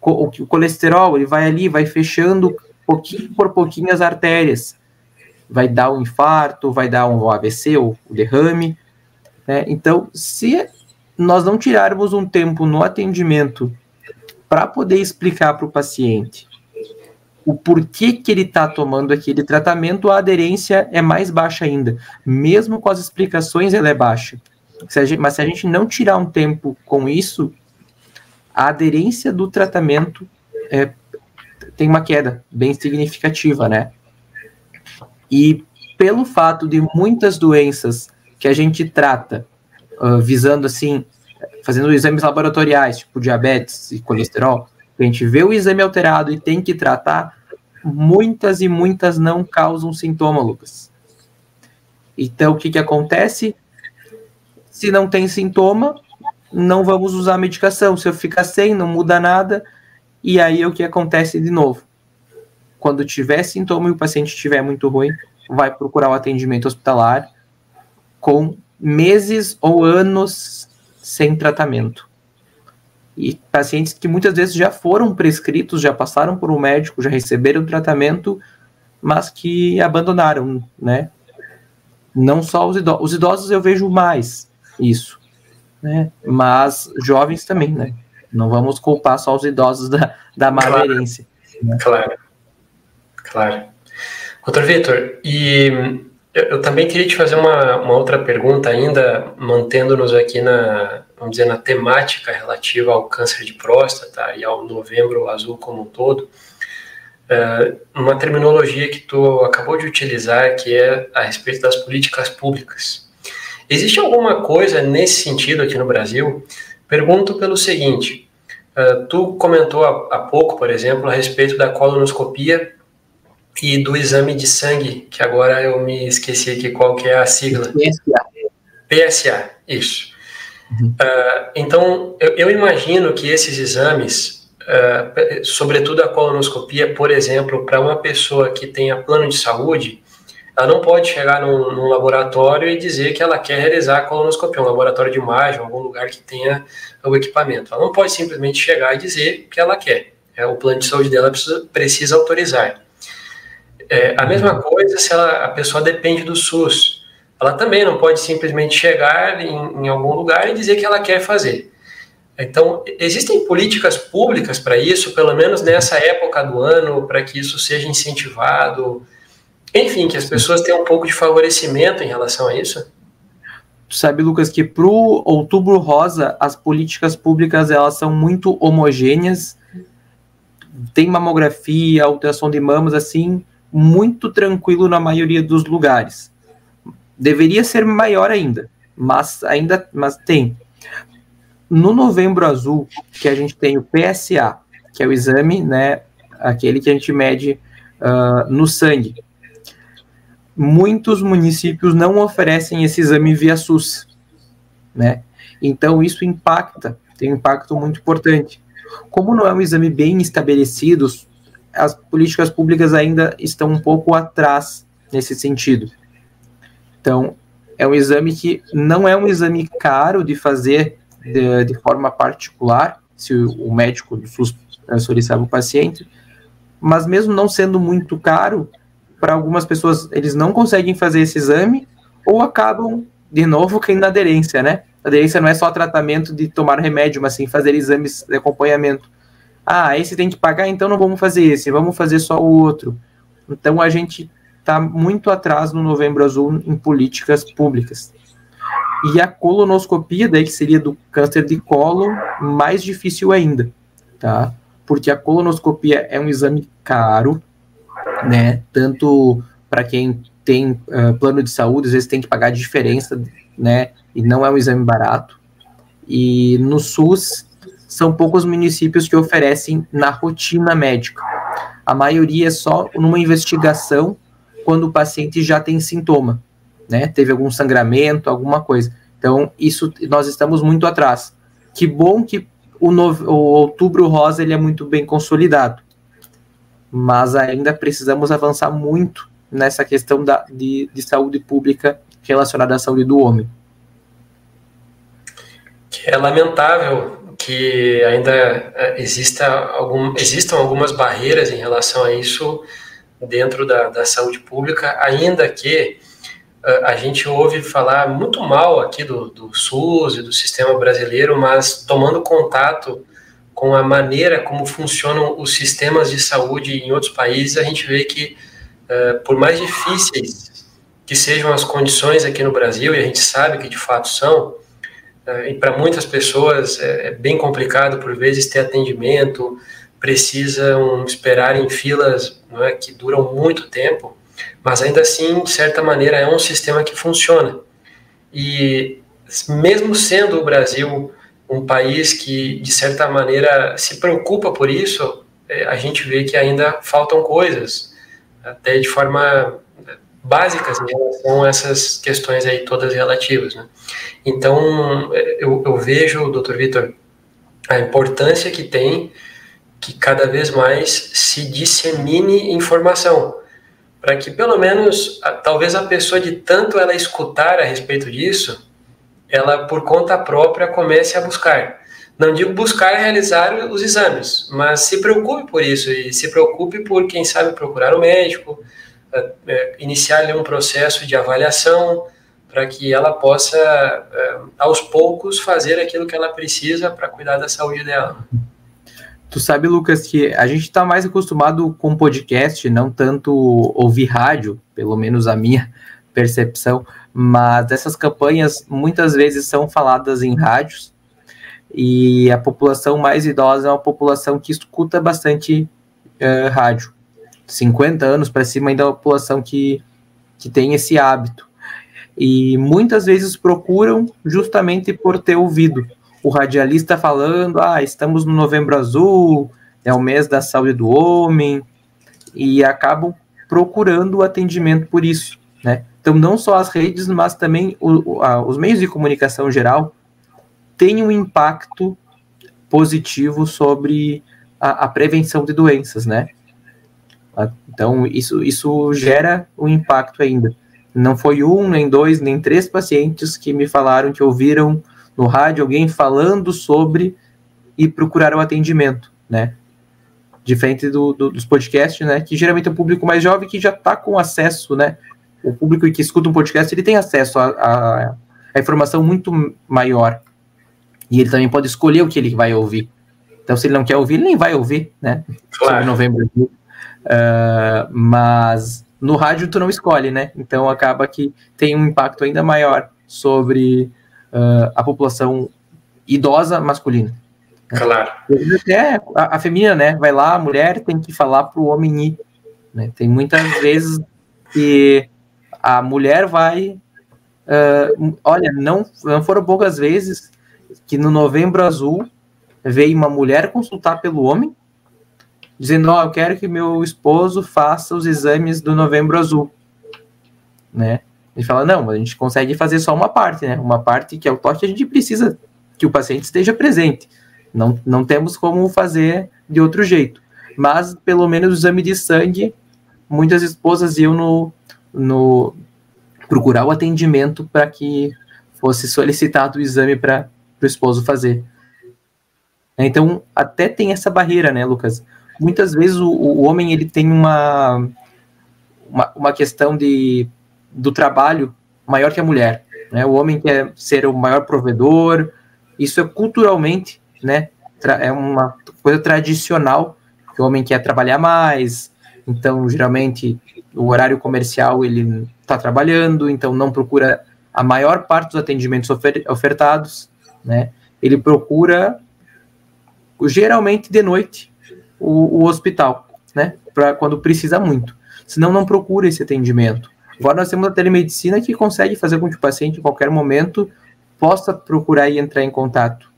Speaker 2: O, o colesterol, ele vai ali, vai fechando pouquinho por pouquinho as artérias. Vai dar um infarto, vai dar um AVC, ou o derrame. Né? Então, se nós não tirarmos um tempo no atendimento para poder explicar para o paciente o porquê que ele está tomando aquele tratamento, a aderência é mais baixa ainda. Mesmo com as explicações, ela é baixa. Se gente, mas se a gente não tirar um tempo com isso, a aderência do tratamento é, tem uma queda bem significativa, né? E pelo fato de muitas doenças que a gente trata, uh, visando assim fazendo exames laboratoriais, tipo diabetes e colesterol, a gente vê o exame alterado e tem que tratar, muitas e muitas não causam sintoma, Lucas. Então, o que, que acontece? Se não tem sintoma, não vamos usar a medicação. Se eu ficar sem, não muda nada. E aí, o que acontece de novo? Quando tiver sintoma e o paciente estiver muito ruim, vai procurar o atendimento hospitalar com meses ou anos sem tratamento. E pacientes que muitas vezes já foram prescritos, já passaram por um médico, já receberam tratamento, mas que abandonaram, né? Não só os idosos, os idosos eu vejo mais isso, né? Mas jovens também, né? Não vamos culpar só os idosos da, da má claro. aderência.
Speaker 1: Né? Claro, claro. Doutor Vitor, e eu, eu, também queria te fazer uma, uma outra pergunta ainda, mantendo-nos aqui na, vamos dizer, na temática relativa ao câncer de próstata e ao novembro azul como um todo. Uh, uma terminologia que tu acabou de utilizar, que é a respeito das políticas públicas. Existe alguma coisa nesse sentido aqui no Brasil? Pergunto pelo seguinte: uh, tu comentou há, há pouco, por exemplo, a respeito da colonoscopia e do exame de sangue, que agora eu me esqueci aqui qual que é a sigla. PSA. PSA, isso. Uhum. Uh, então, eu, eu, imagino que esses exames, uh, sobretudo a colonoscopia, por exemplo, para uma pessoa que tenha plano de saúde, ela não pode chegar num, num, laboratório e dizer que ela quer realizar a colonoscopia, um laboratório de imagem, algum lugar que tenha o equipamento. Ela não pode simplesmente chegar e dizer que ela quer. É, o plano de saúde dela precisa, precisa autorizar. É, a mesma coisa se ela, a pessoa depende do SUS. Ela também não pode simplesmente chegar em, em algum lugar e dizer que ela quer fazer. Então, existem políticas públicas para isso, pelo menos nessa época do ano, para que isso seja incentivado. Enfim, que as pessoas tenham um pouco de favorecimento em relação a isso?
Speaker 2: Tu sabe, Lucas, que para o Outubro Rosa as políticas públicas elas são muito homogêneas. Tem mamografia, alteração de mamas, assim, muito tranquilo na maioria dos lugares. Deveria ser maior ainda, mas ainda mas tem. No Novembro Azul, que a gente tem o PSA, que é o exame, né, aquele que a gente mede uh, no sangue. Muitos municípios não oferecem esse exame via SUS, né? Então isso impacta, tem um impacto muito importante. Como não é um exame bem estabelecido, as políticas públicas ainda estão um pouco atrás nesse sentido. Então, é um exame que não é um exame caro de fazer de, de forma particular, se o, médico do SUS solicitar o paciente, mas mesmo não sendo muito caro, para algumas pessoas eles não conseguem fazer esse exame ou acabam de novo caindo na aderência, né? A aderência não é só tratamento de tomar remédio, mas sim fazer exames de acompanhamento. Ah, esse tem que pagar, então não vamos fazer esse, vamos fazer só o outro. Então a gente está muito atrás no Novembro Azul em políticas públicas. E a colonoscopia, daí que seria do câncer de colo, mais difícil ainda, tá? Porque a colonoscopia é um exame caro, né? Tanto para quem tem uh, plano de saúde, às vezes tem que pagar a diferença, né? E não é um exame barato. E no SUS são poucos municípios que oferecem na rotina médica. A maioria é só numa investigação quando o paciente já tem sintoma, né? Teve algum sangramento, alguma coisa. Então, isso nós estamos muito atrás. Que bom que o, o outubro rosa ele é muito bem consolidado mas ainda precisamos avançar muito nessa questão da, de, de saúde pública relacionada à saúde do homem.
Speaker 1: É lamentável que ainda é, exista algum, existam algumas barreiras em relação a isso dentro da, da saúde pública, ainda que uh, a gente ouve falar muito mal aqui do, do SUS e do sistema brasileiro, mas tomando contato com a maneira como funcionam os sistemas de saúde em outros países, a gente vê que, uh, por mais difíceis que sejam as condições aqui no Brasil, e a gente sabe que de fato são, uh, e para muitas pessoas é, é, bem complicado por vezes ter atendimento, precisam esperar em filas é, que duram muito tempo, mas ainda assim, de certa maneira, é um sistema que funciona. E mesmo sendo o Brasil um país que, de certa maneira, se preocupa por isso, é, a gente vê que ainda faltam coisas, até de forma básica em relação a essas questões aí todas relativas. Né? Então, é, eu, eu vejo, doutor Vitor, a importância que tem que cada vez mais se dissemine informação, para que pelo menos, talvez a pessoa de tanto ela escutar a respeito disso, ela por conta própria comece a buscar. Não digo buscar realizar os exames, mas se preocupe por isso e se preocupe por, quem sabe, procurar o médico, é, iniciar um processo de avaliação para que ela possa, é, aos poucos, fazer aquilo que ela precisa para cuidar da saúde dela.
Speaker 2: Tu sabe, Lucas, que a gente está mais acostumado com podcast, não tanto ouvir rádio, pelo menos a minha percepção, mas essas campanhas muitas vezes são faladas em rádios e a população mais idosa é uma população que escuta bastante uh, rádio. 50 anos para cima ainda é uma população que, que tem esse hábito. E muitas vezes procuram justamente por ter ouvido o radialista falando: ah, estamos no Novembro Azul, é o mês da saúde do homem, e acabam procurando o atendimento por isso, né? Então, não só as redes, mas também o, a, os meios de comunicação geral têm um impacto positivo sobre a, a prevenção de doenças, né? Então, isso, isso gera um impacto ainda. Não foi um, nem dois, nem três pacientes que me falaram que ouviram no rádio alguém falando sobre e procuraram atendimento, né? Diferente do, do, dos podcasts, né? Que geralmente é um público mais jovem que já está com acesso, né? o público que escuta um podcast ele tem acesso a, a, a, informação muito maior e ele também pode escolher o que ele vai ouvir. Então, se ele não quer ouvir, ele nem vai ouvir, né? Claro. Novembro. Uh, mas no rádio tu não escolhe, né? Então acaba que tem um impacto ainda maior sobre uh, a população idosa masculina.
Speaker 1: Claro.
Speaker 2: Até a, a feminina, né? Vai lá, a mulher tem que falar para o homem ir. Né? Tem muitas vezes que a mulher vai. Uh, olha, não, não foram poucas vezes que no Novembro Azul veio uma mulher consultar pelo homem, dizendo: Ó, oh, eu quero que meu esposo faça os exames do Novembro Azul. Né? Ele fala: Não, a gente consegue fazer só uma parte, né? Uma parte que é o toque, a gente precisa que o paciente esteja presente. Não, não temos como fazer de outro jeito. Mas, pelo menos, o exame de sangue, muitas esposas iam no, no procurar o atendimento para que fosse solicitado o exame para o esposo fazer. Então, até tem essa barreira, né, Lucas? Muitas vezes o, o homem ele tem uma, uma, uma questão de, do trabalho maior que a mulher. Né? O homem quer ser o maior provedor, isso é culturalmente né? É uma coisa tradicional que o homem quer trabalhar mais, então geralmente o horário comercial ele está trabalhando, então não procura a maior parte dos atendimentos ofer ofertados, né? Ele procura geralmente de noite o, o hospital, né? Para quando precisa muito. Senão não procura esse atendimento. Agora nós temos a telemedicina que consegue fazer com que o paciente em qualquer momento possa procurar e entrar em contato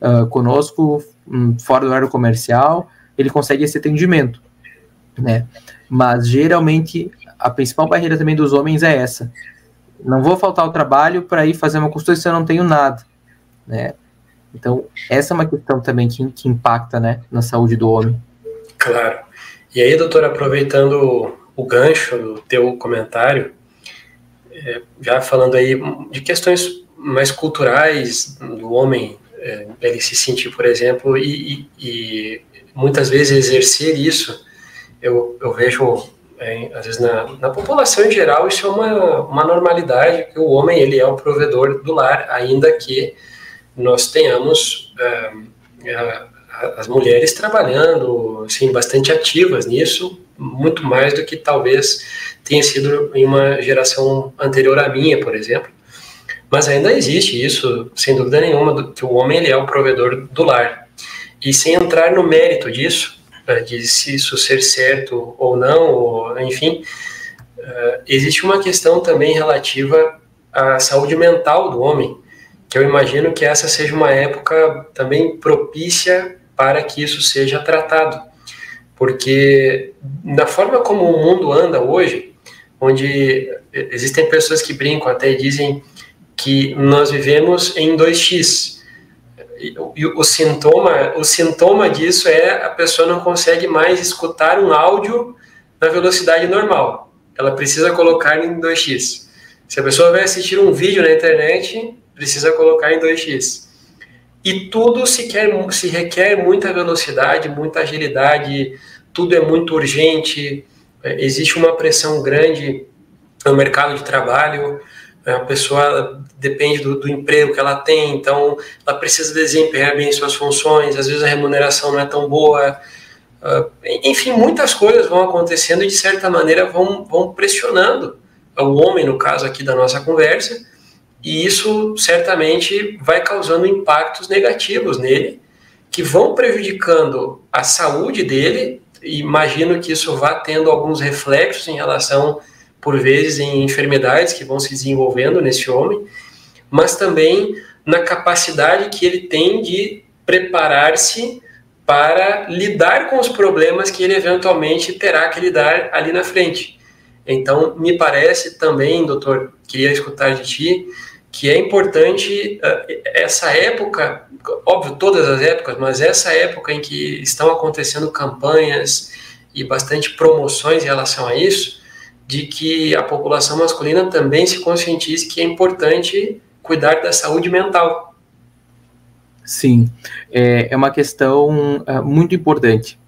Speaker 2: uh, conosco, um, fora do horário comercial, ele consegue esse atendimento, né? Mas geralmente a principal barreira também dos homens é essa. Não vou faltar o trabalho para ir fazer uma consulta se eu não tenho nada, né? Então, essa é uma questão também que, que impacta, né, na saúde do homem.
Speaker 1: Claro. E aí, doutor, aproveitando o gancho do teu comentário, é, já falando aí de questões mais culturais do homem é, ele se sentir, por exemplo, e, e, e, muitas vezes exercer isso, eu, eu vejo, é, às vezes, na, na, população em geral, isso é uma, uma normalidade, que o homem ele é o provedor do lar, ainda que nós tenhamos é, as mulheres trabalhando, assim, bastante ativas nisso, muito mais do que talvez tenha sido em uma geração anterior à minha, por exemplo. Mas ainda existe isso, sem dúvida nenhuma, que o homem ele é o provedor do lar. E sem entrar no mérito disso, eh, de se isso ser certo ou não, ou, enfim, uh, existe uma questão também relativa à saúde mental do homem, que eu imagino que essa seja uma época também propícia para que isso seja tratado. Porque da forma como o mundo anda hoje, onde existem pessoas que brincam até e dizem que nós vivemos em 2x. E o sintoma, o sintoma disso é a pessoa não consegue mais escutar um áudio na velocidade normal. Ela precisa colocar em 2x. Se a pessoa vai assistir um vídeo na internet, precisa colocar em 2x. E tudo se, quer, se requer muita velocidade, muita agilidade, tudo é muito urgente, é, existe uma pressão grande no mercado de trabalho. É, a pessoa depende do, do, emprego que ela tem, então ela precisa desempenhar bem suas funções, às vezes a remuneração não é tão boa. Uh, enfim, muitas coisas vão acontecendo e de certa maneira vão, vão pressionando o homem, no caso aqui da nossa conversa, e isso certamente vai causando impactos negativos nele, que vão prejudicando a saúde dele. Imagino que isso vá tendo alguns reflexos em relação por vezes em enfermidades que vão se desenvolvendo nesse homem, mas também na capacidade que ele tem de preparar-se para lidar com os problemas que ele eventualmente terá que lidar ali na frente. Então, me parece também, doutor, queria escutar de ti, que é importante uh, essa época, óbvio, todas as épocas, mas essa época em que estão acontecendo campanhas e bastante promoções em relação a isso, de que a população masculina também se conscientize que é importante cuidar da saúde mental.
Speaker 2: Sim, é, é uma questão é, muito importante.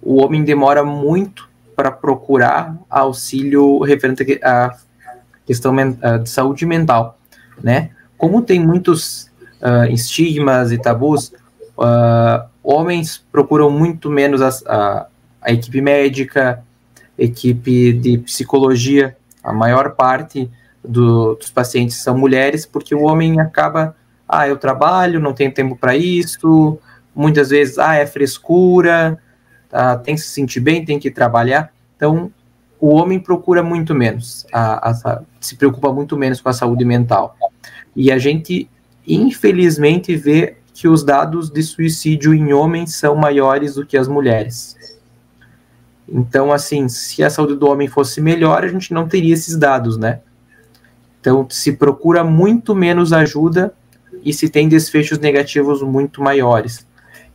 Speaker 2: O homem demora muito para procurar auxílio referente à questão de saúde mental, né? Como tem muitos uh, estigmas e tabus, uh, homens procuram muito menos a, a, a equipe médica, equipe de psicologia, a maior parte do, dos pacientes são mulheres, porque o homem acaba, ah, eu trabalho, não tenho tempo para isso, muitas vezes, ah, é frescura, tá, tem que se sentir bem, tem que trabalhar. Então, o homem procura muito menos, a, a, se preocupa muito menos com a saúde mental. E a gente, infelizmente, vê que os dados de suicídio em homens são maiores do que as mulheres. Então, assim, se a saúde do homem fosse melhor, a gente não teria esses dados, né? Então, se procura muito menos ajuda e se tem desfechos negativos muito maiores.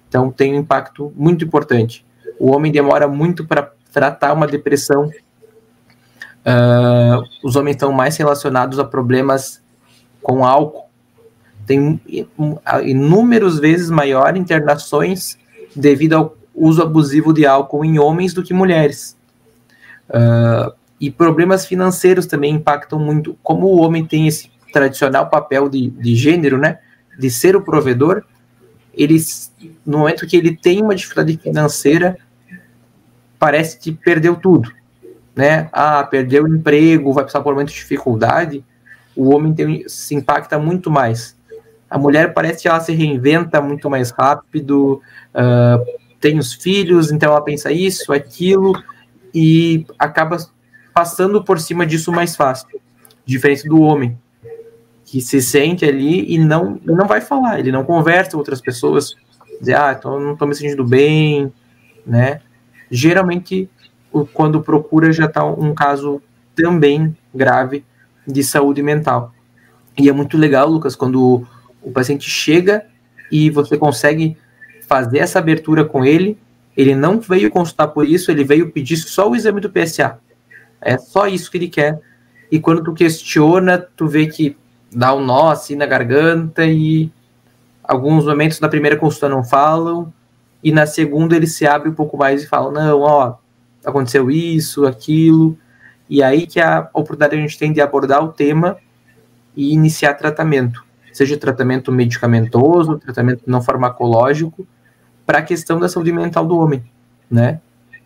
Speaker 2: Então, tem um impacto muito importante. O homem demora muito para tratar uma depressão. Uh, os homens estão mais relacionados a problemas com álcool tem inúmeras vezes maior internações devido ao uso abusivo de álcool em homens do que mulheres. Uh, e problemas financeiros também impactam muito. Como o homem tem esse tradicional papel de, de gênero, né, de ser o provedor, ele, no momento que ele tem uma dificuldade financeira, parece que perdeu tudo, né? Ah, perdeu o emprego, vai passar por um momento de dificuldade. O homem tem, se impacta muito mais. A mulher parece que ela se reinventa muito mais rápido, uh, tem os filhos, então ela pensa isso, aquilo, e acaba passando por cima disso mais fácil. Diferente do homem, que se sente ali e não, não vai falar, ele não conversa com outras pessoas, dizer, ah, então não estou me sentindo bem, né? Geralmente, quando procura, já está um caso também grave de saúde mental. E é muito legal, Lucas, quando o paciente chega e você consegue fazer essa abertura com ele. Ele não veio consultar por isso, ele veio pedir só o exame do PSA. É só isso que ele quer. E quando tu questiona, tu vê que dá um nó assim na garganta e alguns momentos na primeira consulta não falam e na segunda ele se abre um pouco mais e fala: "Não, ó, aconteceu isso, aquilo". E aí que a oportunidade a gente tem de abordar o tema e iniciar tratamento seja tratamento medicamentoso, tratamento não farmacológico, para a questão da saúde mental do homem, né?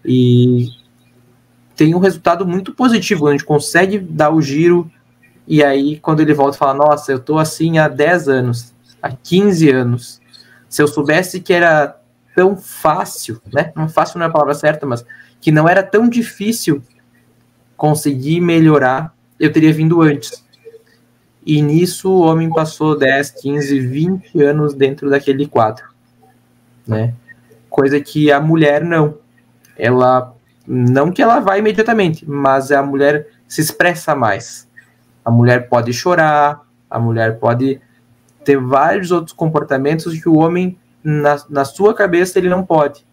Speaker 2: E tem um resultado muito positivo, a gente consegue dar o giro e aí quando ele volta fala, nossa, eu tô assim há 10 anos, há 15 anos. Se eu soubesse que era tão fácil, né? Não fácil não é a palavra certa, mas que não era tão difícil conseguir melhorar, eu teria vindo antes. E nisso o homem passou 10, 15, 20 anos dentro daquele quadro, né? Coisa que a mulher não. Ela não que ela vá imediatamente, mas a mulher se expressa mais. A mulher pode chorar, a mulher pode ter vários outros comportamentos que o homem na, na sua cabeça ele não pode.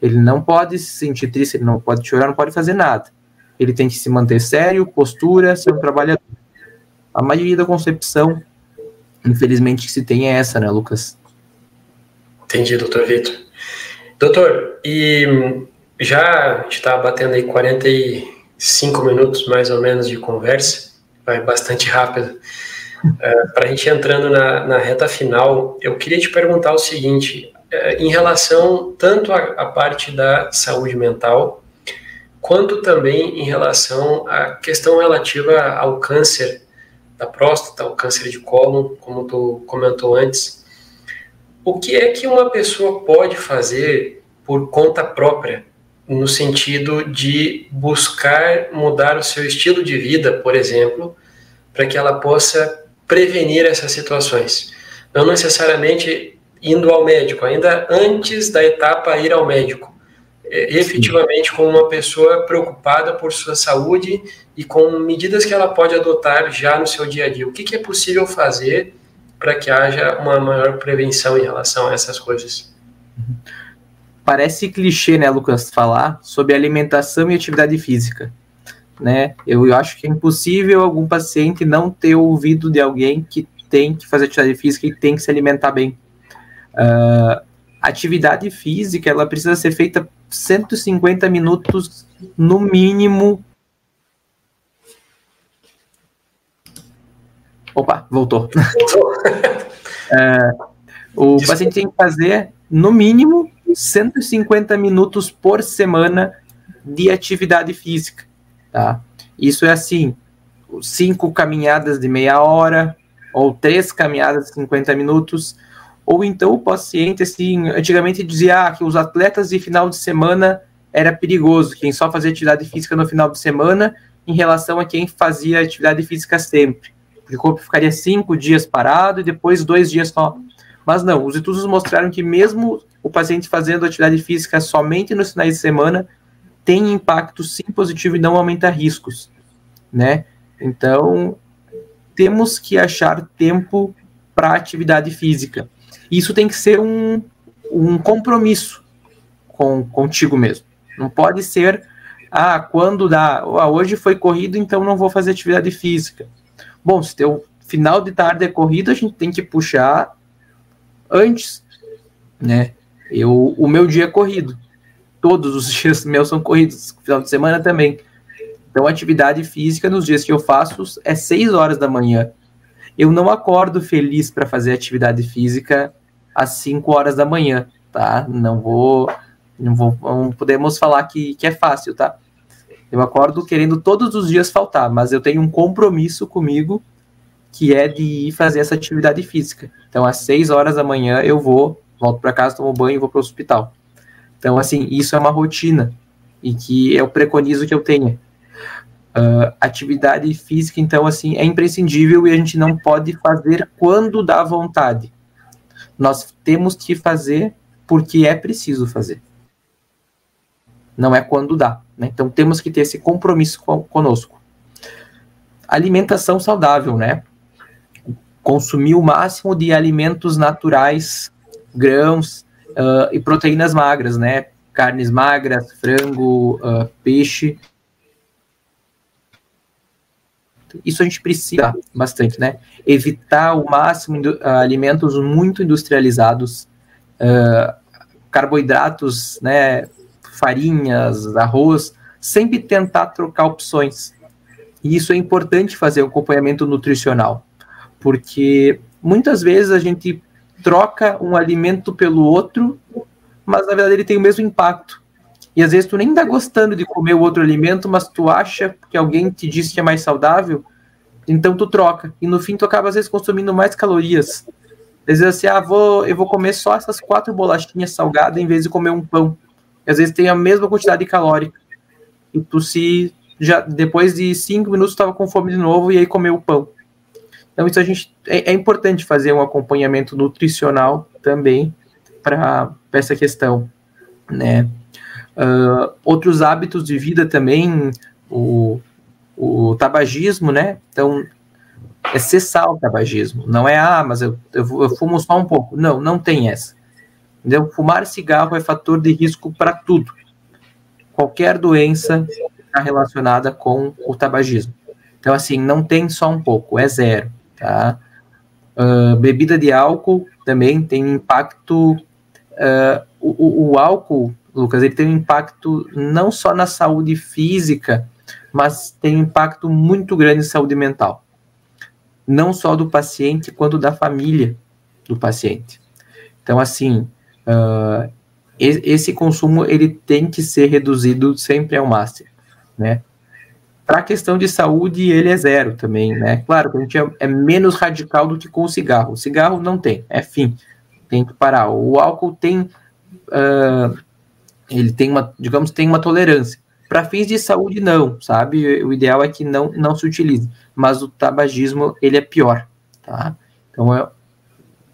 Speaker 2: Ele não pode se sentir triste, ele não pode chorar, não pode fazer nada. Ele tem que se manter sério, postura, ser um trabalhador. A maioria da concepção, infelizmente, que se tem é essa, né, Lucas?
Speaker 1: Entendi, doutor Vitor. Doutor, e já a gente está batendo aí 45 minutos mais ou menos de conversa, vai bastante rápido. É, Para a gente entrando na, na, reta final, eu queria te perguntar o seguinte: é, em relação tanto à parte da saúde mental, quanto também em relação à questão relativa ao câncer da próstata, o câncer de cólon, como tu comentou antes. O que é que uma pessoa pode fazer por conta própria, no sentido de buscar mudar o seu estilo de vida, por exemplo, para que ela possa prevenir essas situações? Não necessariamente indo ao médico, ainda antes da etapa ir ao médico, efetivamente como uma pessoa preocupada por sua saúde e com medidas que ela pode adotar já no seu dia a dia. O que, que é possível fazer para que haja uma maior prevenção em relação a essas coisas?
Speaker 2: Parece clichê, né, Lucas, falar sobre alimentação e atividade física. Né? Eu, eu acho que é impossível algum paciente não ter ouvido de alguém que tem que fazer atividade física e tem que se alimentar bem. Uh, atividade física ela precisa ser feita 150 minutos no mínimo. Opa, voltou. é, o Desculpa. paciente tem que fazer no mínimo 150 minutos por semana de atividade física, tá? Isso é assim, cinco caminhadas de meia hora, ou três caminhadas de 50 minutos, ou então o paciente, assim, antigamente dizia ah, que os atletas de final de semana era perigoso, quem só fazia atividade física no final de semana em relação a quem fazia atividade física sempre. Porque o corpo ficaria cinco dias parado e depois dois dias só. Mas não, os estudos mostraram que mesmo o paciente fazendo atividade física somente nos finais de semana tem impacto sim positivo e não aumenta riscos, né? Então, temos que achar tempo para atividade física. Isso tem que ser um, um compromisso com contigo mesmo. Não pode ser, ah, quando dá, ah, hoje foi corrido, então não vou fazer atividade física. Bom, se teu final de tarde é corrida, a gente tem que puxar antes, né? Eu, o meu dia é corrido. Todos os dias meus são corridos, final de semana também. Então, atividade física nos dias que eu faço é 6 horas da manhã. Eu não acordo feliz para fazer atividade física às 5 horas da manhã, tá? Não vou, não vou, não podemos falar que, que é fácil, tá? Eu acordo querendo todos os dias faltar, mas eu tenho um compromisso comigo que é de ir fazer essa atividade física. Então, às 6 horas da manhã eu vou, volto para casa, tomo banho e vou para o hospital. Então, assim, isso é uma rotina e que eu preconizo que eu tenha. Uh, atividade física, então, assim, é imprescindível e a gente não pode fazer quando dá vontade. Nós temos que fazer porque é preciso fazer. Não é quando dá. Né? Então, temos que ter esse compromisso com, conosco. Alimentação saudável, né? Consumir o máximo de alimentos naturais, grãos uh, e proteínas magras, né? Carnes magras, frango, uh, peixe isso a gente precisa bastante, né? Evitar o máximo uh, alimentos muito industrializados, uh, carboidratos, né? Farinhas, arroz, sempre tentar trocar opções. E isso é importante fazer o acompanhamento nutricional, porque muitas vezes a gente troca um alimento pelo outro, mas na verdade ele tem o mesmo impacto. E às vezes tu nem tá gostando de comer o outro alimento, mas tu acha que alguém te disse que é mais saudável, então tu troca. E no fim tu acaba às vezes consumindo mais calorias. Às vezes assim, ah, vou, eu vou comer só essas quatro bolachinhas salgadas em vez de comer um pão. E às vezes tem a mesma quantidade de calórica. E tu se já depois de cinco minutos estava com fome de novo e aí comeu o pão. Então isso a gente é, é importante fazer um acompanhamento nutricional também para essa questão, né? Uh, outros hábitos de vida também, o, o tabagismo, né? Então, é cessar o tabagismo. Não é, ah, mas eu, eu, eu fumo só um pouco. Não, não tem essa. Entendeu? Fumar cigarro é fator de risco para tudo. Qualquer doença está relacionada com o tabagismo. Então, assim, não tem só um pouco, é zero, tá? Uh, bebida de álcool também tem impacto. Uh, o, o álcool Lucas, ele tem um impacto não só na saúde física, mas tem um impacto muito grande em saúde mental. Não só do paciente, quanto da família do paciente. Então, assim, uh, esse consumo ele tem que ser reduzido sempre ao máximo, né? Para a questão de saúde, ele é zero também, né? Claro a gente é, é, menos radical do que com o cigarro. O cigarro não tem, é fim, tem que parar. O álcool tem uh, ele tem uma, digamos, tem uma tolerância. Para fins de saúde, não, sabe? O ideal é que não, não se utilize. Mas o tabagismo, ele é pior, tá? Então, é,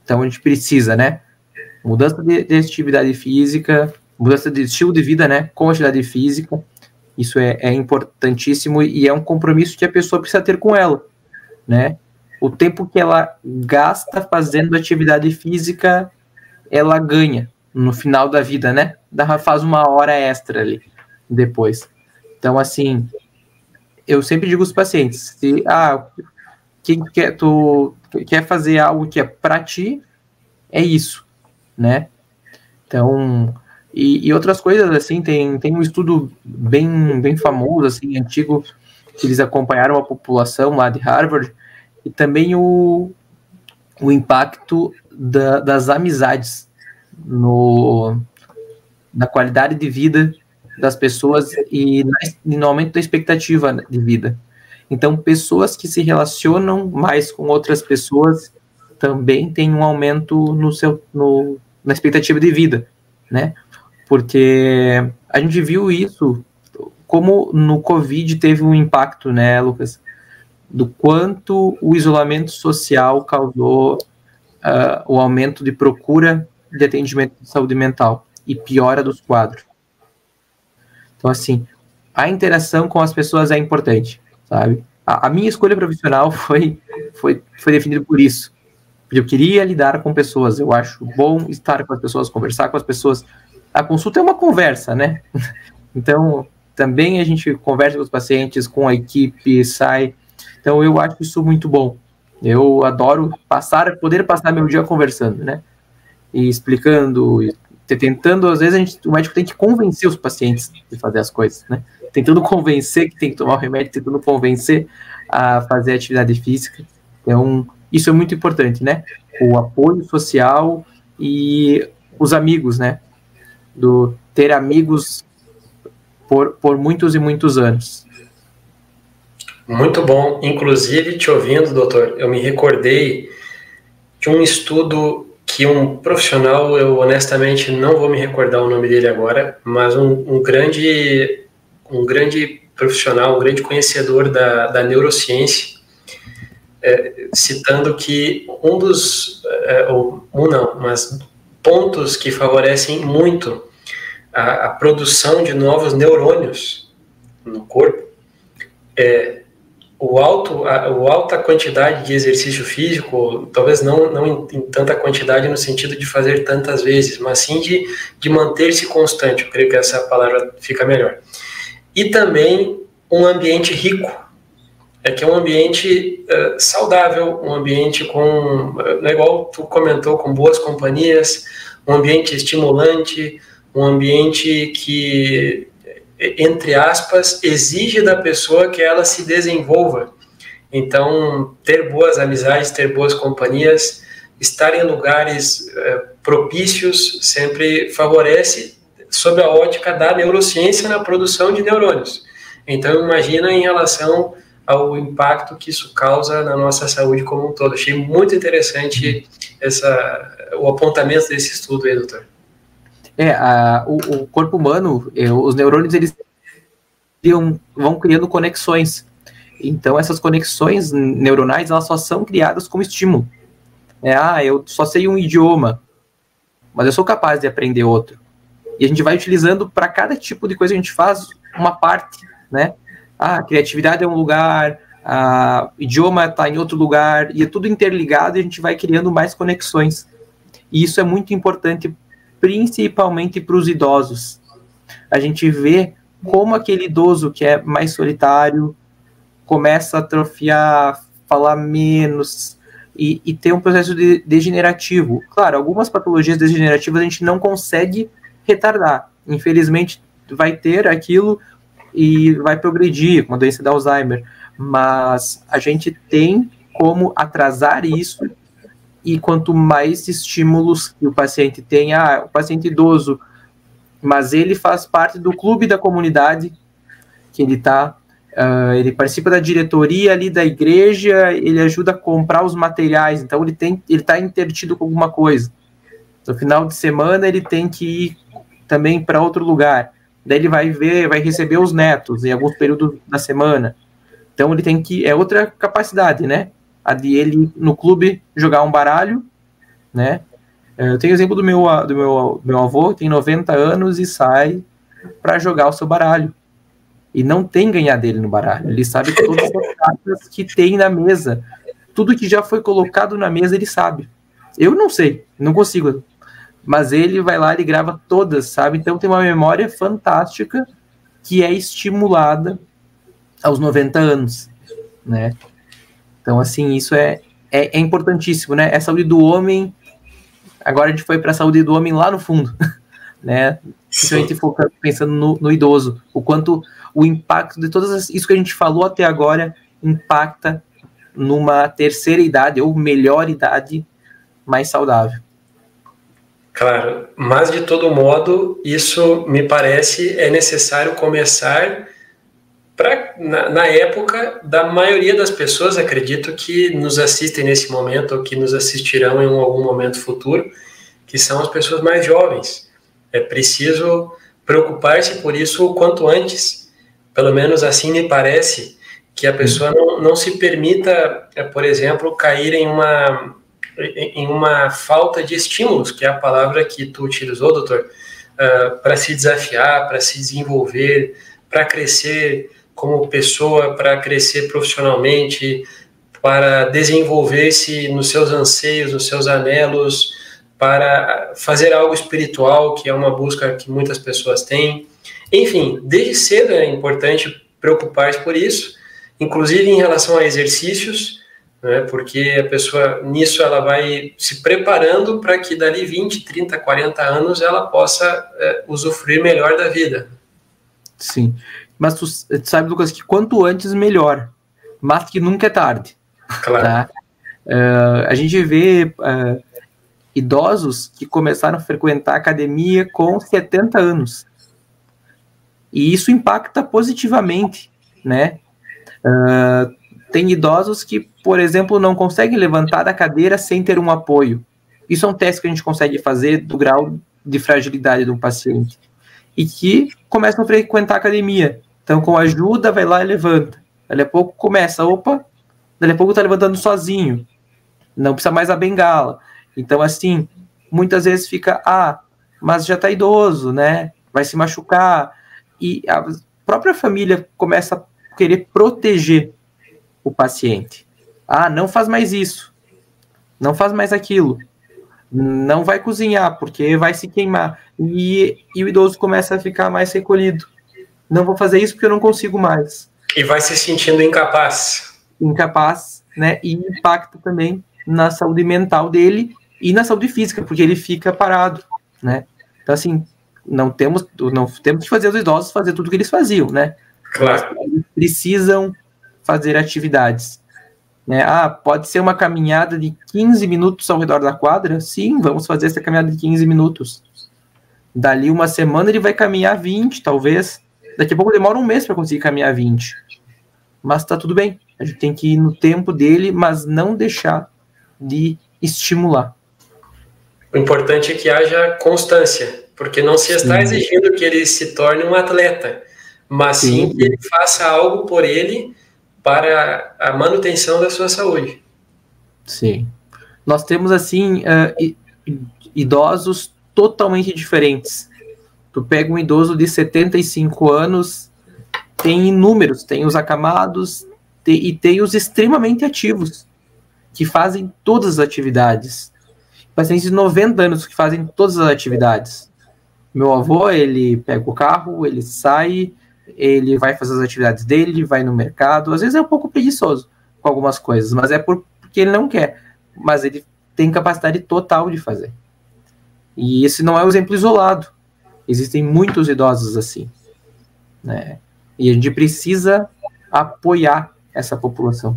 Speaker 2: então a gente precisa, né? Mudança de, de atividade física, mudança de estilo de vida, né? Com atividade física. Isso é, é importantíssimo e é um compromisso que a pessoa precisa ter com ela, né? O tempo que ela gasta fazendo atividade física, ela ganha no final da vida, né? Faz uma hora extra ali depois. Então, assim, eu sempre digo aos pacientes, se ah, quem quer, tu quer fazer algo que é para ti, é isso, né? Então, e, e, outras coisas, assim, tem, tem um estudo bem, bem famoso, assim, antigo, que eles acompanharam a população lá de Harvard, e também o, o impacto da, das amizades no, na qualidade de vida das pessoas e no aumento da expectativa de vida. Então, pessoas que se relacionam mais com outras pessoas também têm um aumento no seu, no, na expectativa de vida, né? Porque a gente viu isso como no Covid teve um impacto, né, Lucas? Do quanto o isolamento social causou uh, o aumento de procura de atendimento de saúde mental e piora dos quadros. Então, assim, a interação com as pessoas é importante, sabe? A, a minha escolha profissional foi, foi, foi definida por isso. Eu queria lidar com pessoas, eu acho bom estar com as pessoas, conversar com as pessoas. A consulta é uma conversa, né? Então, também a gente conversa com os pacientes, com a equipe, sai. Então, eu acho isso muito bom. Eu adoro passar, poder passar meu dia conversando, né? E explicando, e tentando, às vezes gente, o médico tem que convencer os pacientes de fazer as coisas, né? Tentando convencer que tem que tomar o remédio, tentando convencer a fazer atividade física. Então, isso é muito importante, né? O apoio social e os amigos, né? Do ter amigos por, por muitos e muitos anos.
Speaker 1: Muito bom. Inclusive, te ouvindo, doutor, eu me recordei de um estudo que um profissional, eu honestamente não vou me recordar o nome dele agora, mas um, um grande, um grande profissional, um grande conhecedor da, da neurociência, é, citando que um dos, é, ou um não, mas pontos que favorecem muito a, a produção de novos neurônios no corpo é o alto, a, o alta quantidade de exercício físico, talvez não, não em, em, tanta quantidade no sentido de fazer tantas vezes, mas sim de, de manter-se constante, eu creio que essa palavra fica melhor. E também um ambiente rico, é que é um ambiente uh, saudável, um ambiente com, uh, igual tu comentou, com boas companhias, um ambiente estimulante, um ambiente que entre aspas, exige da pessoa que ela se desenvolva. Então, ter boas amizades, ter boas companhias, estar em lugares é, propícios sempre favorece sob a ótica da neurociência na produção de neurônios. Então, imagina em relação ao impacto que isso causa na nossa saúde como um todo. Achei muito interessante essa, o apontamento desse estudo aí, doutor.
Speaker 2: É, a, o, o, corpo humano, é, os neurônios, eles vão criando conexões. Então, essas conexões neuronais, elas só são criadas como estímulo. É, ah, eu só sei um idioma, mas eu sou capaz de aprender outro. E a gente vai utilizando para cada tipo de coisa que a gente faz uma parte, né? Ah, criatividade é um lugar, a idioma está em outro lugar, e é tudo interligado e a gente vai criando mais conexões. E isso é muito importante principalmente para os idosos. A gente vê como aquele idoso que é mais solitário começa a atrofiar, falar menos e, e ter um processo de, degenerativo. Claro, algumas patologias degenerativas a gente não consegue retardar. Infelizmente, vai ter aquilo e vai progredir, com a doença de Alzheimer. Mas a gente tem como atrasar isso e quanto mais estímulos o paciente tem, ah, o paciente idoso, mas ele faz parte do clube da comunidade que ele está, uh, ele participa da diretoria ali da igreja, ele ajuda a comprar os materiais, então ele tem, ele está intertido com alguma coisa. No final de semana ele tem que ir também para outro lugar. Daí ele vai ver, vai receber os netos em alguns períodos da semana. Então ele tem que é outra capacidade, né? A de ele no clube jogar um baralho, né? É, eu tenho exemplo do meu, do meu, meu avô, tem 90 anos e sai para jogar o seu baralho. E não tem ganhar dele no baralho. Ele sabe todas as cartas que tem na mesa. Tudo que já foi colocado na mesa, ele sabe. Eu não sei, não consigo. Mas ele vai lá e grava todas, sabe? Então tem uma memória fantástica que é estimulada aos 90 anos, né? Então, assim, isso é, é, é importantíssimo, né? É a saúde do homem. Agora a gente foi para a saúde do homem lá no fundo, né? Principalmente focando, pensando no, no, idoso. O quanto o impacto de todas isso que a gente falou até agora impacta numa terceira idade ou melhor idade mais saudável.
Speaker 1: Claro, mas de todo modo, isso me parece é necessário começar pra, na, na, época da maioria das pessoas, acredito que nos assistem nesse momento ou que nos assistirão em algum momento futuro, que são as pessoas mais jovens. É preciso preocupar-se por isso o quanto antes, pelo menos assim me parece, que a pessoa não, não se permita, é, por exemplo, cair em uma, em uma falta de estímulos, que é a palavra que tu utilizou, doutor, uh, para se desafiar, para se desenvolver, para crescer como pessoa, para crescer profissionalmente, para desenvolver-se nos seus anseios, nos seus anelos, para fazer algo espiritual, que é uma busca que muitas pessoas têm. Enfim, desde cedo é importante preocupar-se por isso, inclusive em relação a exercícios, né, porque a pessoa nisso ela vai se preparando para que dali 20, 30, 40 anos ela possa é, usufruir melhor da vida.
Speaker 2: Sim, mas tu, tu, sabe, Lucas, que quanto antes melhor, mas que nunca é tarde. Claro. Tá? Uh, a gente vê uh, idosos que começaram a frequentar a academia com 70 anos. E isso impacta positivamente, né? Uh, tem idosos que, por exemplo, não conseguem levantar da cadeira sem ter um apoio. Isso é um teste que a gente consegue fazer do grau de fragilidade do paciente. E que começam a frequentar a academia. Então, com ajuda, vai lá e levanta. Daqui a pouco começa, opa, daqui a pouco tá levantando sozinho. Não precisa mais a bengala. Então, assim, muitas vezes fica, ah, mas já está idoso, né? Vai se machucar. E a própria família começa a querer proteger o paciente. Ah, não faz mais isso. Não faz mais aquilo. Não vai cozinhar, porque vai se queimar. E, e o idoso começa a ficar mais recolhido. Não vou fazer isso porque eu não consigo mais.
Speaker 1: E vai se sentindo incapaz.
Speaker 2: Incapaz, né? E impacta também na saúde mental dele e na saúde física, porque ele fica parado, né? Então, assim, não temos, não temos que fazer os idosos fazer tudo o que eles faziam, né?
Speaker 1: Claro.
Speaker 2: Eles precisam fazer atividades. Né? Ah, pode ser uma caminhada de 15 minutos ao redor da quadra? Sim, vamos fazer essa caminhada de 15 minutos. Dali uma semana ele vai caminhar 20, talvez. Daqui a pouco demora um mês para conseguir caminhar 20. Mas tá tudo bem. A gente tem que ir no tempo dele, mas não deixar de estimular.
Speaker 1: O importante é que haja constância, porque não se está sim. exigindo que ele se torne um atleta, mas sim, sim que ele faça algo por ele para a manutenção da sua saúde.
Speaker 2: Sim. Nós temos, assim, uh, idosos totalmente diferentes. Tu pega um idoso de 75 anos, tem inúmeros, tem os acamados tem, e tem os extremamente ativos, que fazem todas as atividades pacientes de 90 anos que fazem todas as atividades. Meu avô, ele pega o carro, ele sai, ele vai fazer as atividades dele, vai no mercado. Às vezes é um pouco preguiçoso com algumas coisas, mas é porque ele não quer. Mas ele tem capacidade total de fazer. E esse não é um exemplo isolado. Existem muitos idosos assim. Né? E a gente precisa apoiar essa população.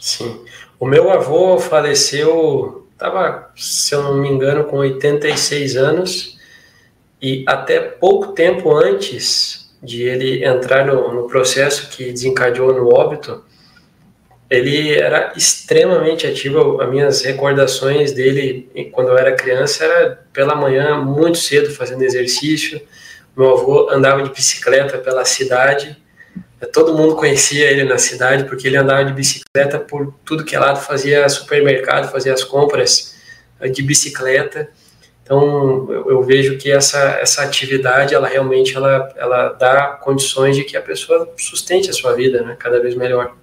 Speaker 1: Sim. O meu avô faleceu estava, se eu não me engano, com 86 anos e até pouco tempo antes de ele entrar no, no processo que desencadeou no óbito, ele era extremamente ativo. As minhas recordações dele quando eu era criança era pela manhã muito cedo fazendo exercício. Meu avô andava de bicicleta pela cidade Todo mundo conhecia ele na cidade porque ele andava de bicicleta por tudo que é lado, fazia supermercado, fazia as compras de bicicleta. Então eu, vejo que essa, essa atividade ela realmente ela, ela dá condições de que a pessoa sustente a sua vida, né, cada vez melhor.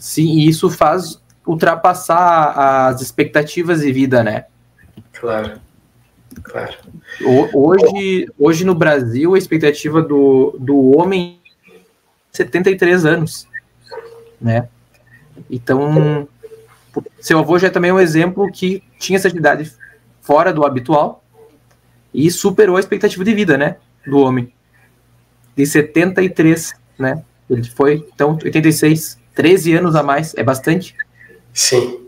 Speaker 2: Sim, e isso faz ultrapassar as expectativas de vida, né?
Speaker 1: Claro. Claro.
Speaker 2: Hoje, hoje no Brasil, a expectativa do, do homem é 73 anos, né? Então, seu avô já é também um exemplo que tinha essa idade fora do habitual e superou a expectativa de vida, né, do homem. De 73, né? Ele foi, então, 86, 13 anos a mais, é bastante.
Speaker 1: Sim.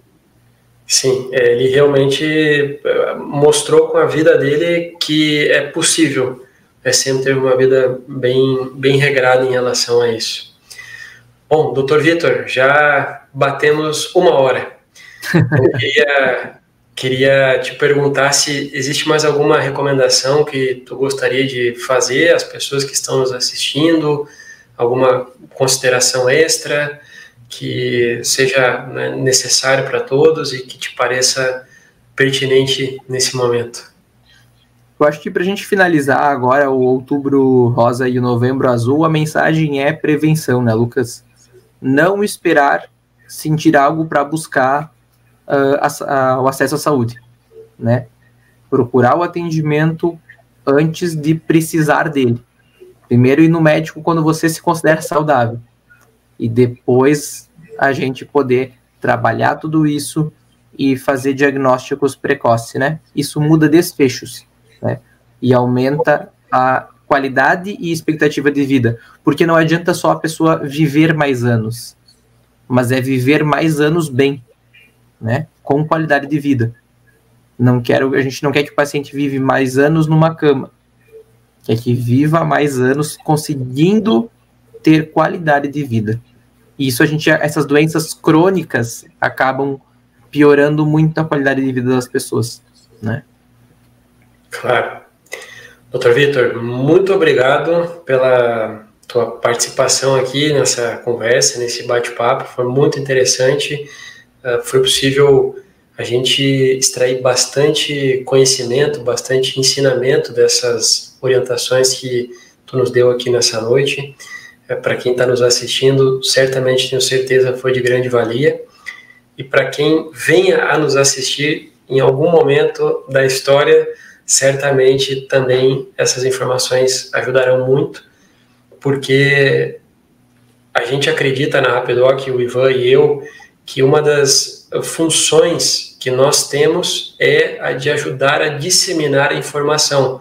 Speaker 1: Sim, é, ele realmente é, mostrou com a vida dele que é possível mas sempre teve uma vida bem, bem regrada em relação a isso. Bom, doutor Vitor, já batemos uma hora. Eu queria, queria te perguntar se existe mais alguma recomendação que tu gostaria de fazer às pessoas que estão nos assistindo, alguma consideração extra que seja né, necessário para todos e que te pareça pertinente nesse momento.
Speaker 2: Eu acho que para a gente finalizar agora o outubro rosa e o novembro azul, a mensagem é prevenção, né, Lucas? Não esperar sentir algo para buscar uh, a, a, o acesso à saúde, né? Procurar o atendimento antes de precisar dele. Primeiro ir no médico quando você se considera saudável. E depois a gente poder trabalhar tudo isso e fazer diagnósticos precoces, né? Isso muda desfechos, né? E aumenta a qualidade e expectativa de vida, porque não adianta só a pessoa viver mais anos, mas é viver mais anos bem, né? Com qualidade de vida. Não quero, a gente não quer que o paciente vive mais anos numa cama, quer que viva mais anos conseguindo ter qualidade de vida. E isso a gente, essas doenças crônicas acabam piorando muito a qualidade de vida das pessoas, né?
Speaker 1: Claro. Doutor Vitor, muito obrigado pela tua participação aqui nessa conversa, nesse bate-papo. Foi muito interessante. Uh, foi possível a gente extrair bastante conhecimento, bastante ensinamento dessas orientações que tu nos deu aqui nessa noite. Uh, Para quem está nos assistindo, certamente tenho certeza foi de grande valia. E para quem venha a nos assistir em algum momento da história, certamente também essas informações ajudarão muito, porque a gente acredita na Rapidoc, o Ivan e eu, que uma das funções que nós temos é a de ajudar a disseminar a informação,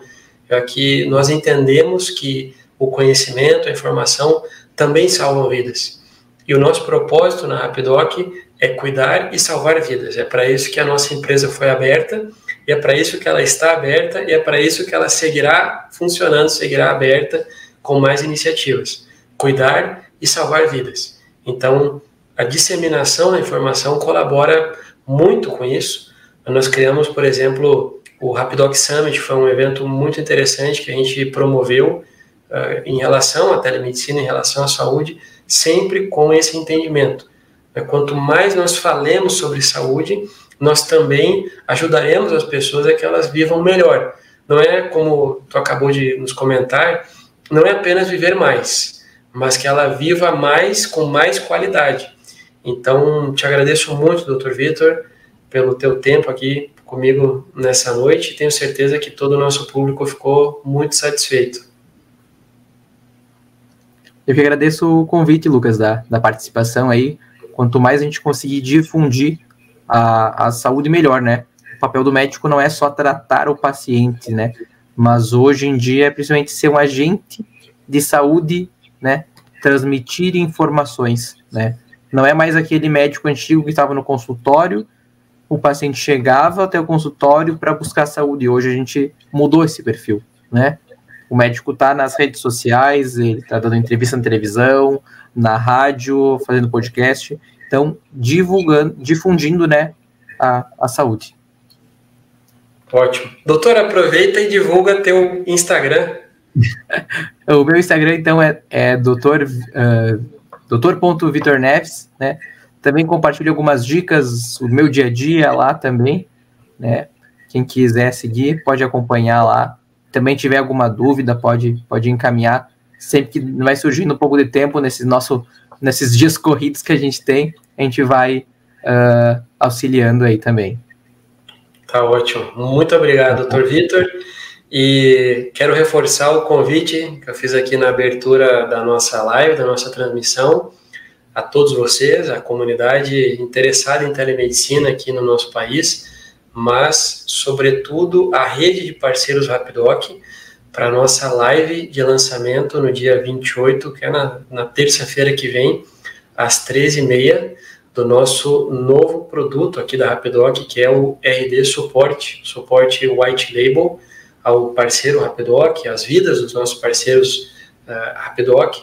Speaker 1: já que nós entendemos que o conhecimento, a informação também salvam vidas. E o nosso propósito na Rapidoc é cuidar e salvar vidas. É para isso que a nossa empresa foi aberta, e é para isso que ela está aberta, e é para isso que ela seguirá funcionando, seguirá aberta com mais iniciativas. Cuidar e salvar vidas. Então, a disseminação da informação colabora muito com isso. Nós criamos, por exemplo, o Rapidoc Summit, foi um evento muito interessante que a gente promoveu uh, em relação à telemedicina, em relação à saúde, sempre com esse entendimento é, quanto mais nós falemos sobre saúde, nós também ajudaremos as pessoas a que elas vivam melhor. Não é como tu acabou de nos comentar, não é apenas viver mais, mas que ela viva mais com mais qualidade. Então, te agradeço muito, Dr. Vitor, pelo teu tempo aqui comigo nessa noite. Tenho certeza que todo o nosso público ficou muito satisfeito.
Speaker 2: Eu que agradeço o convite, Lucas, da, da participação aí. Quanto mais a gente conseguir difundir a, a saúde, melhor, né? O papel do médico não é só tratar o paciente, né? Mas hoje em dia é principalmente ser um agente de saúde, né? Transmitir informações, né? Não é mais aquele médico antigo que estava no consultório, o paciente chegava até o consultório para buscar saúde. Hoje a gente mudou esse perfil, né? O médico está nas redes sociais, ele está dando entrevista na televisão, na rádio, fazendo podcast. Então, divulgando, difundindo, né, a, a saúde.
Speaker 1: Ótimo. Doutor, aproveita e divulga teu Instagram.
Speaker 2: o meu Instagram, então, é, é doutor, uh, doutor.vitor Neves, né? Também compartilho algumas dicas, o meu dia a dia lá também, né? Quem quiser seguir, pode acompanhar lá. Também tiver alguma dúvida, pode, pode encaminhar sempre que vai surgindo um pouco de tempo nesse nosso, nesses dias corridos que a gente tem, a gente vai uh, auxiliando aí também.
Speaker 1: Tá ótimo. Muito obrigado, doutor Vitor. E quero reforçar o convite que eu fiz aqui na abertura da nossa live, da nossa transmissão, a todos vocês, a comunidade interessada em telemedicina aqui no nosso país, mas, sobretudo, a rede de parceiros Rapidoc, para a nossa live de lançamento no dia 28, que é na, na terça-feira que vem, às 13h30, do nosso novo produto aqui da Rapidoc, que é o RD Suporte, suporte White Label, ao parceiro Rapidoc, as vidas dos nossos parceiros uh, Rapidoc,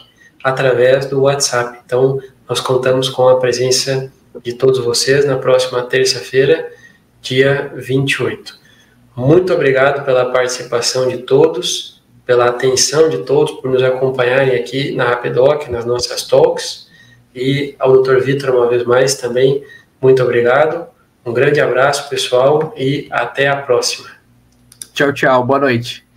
Speaker 1: através do WhatsApp. Então, nós contamos com a presença de todos vocês na próxima terça-feira, dia 28. Muito obrigado pela participação de todos, pela atenção de todos, por nos acompanharem aqui na Rapidoc, nas nossas talks. E ao Dr. Vitor, uma vez mais, também, muito obrigado. Um grande abraço, pessoal, e até a próxima.
Speaker 2: Tchau, tchau. Boa noite.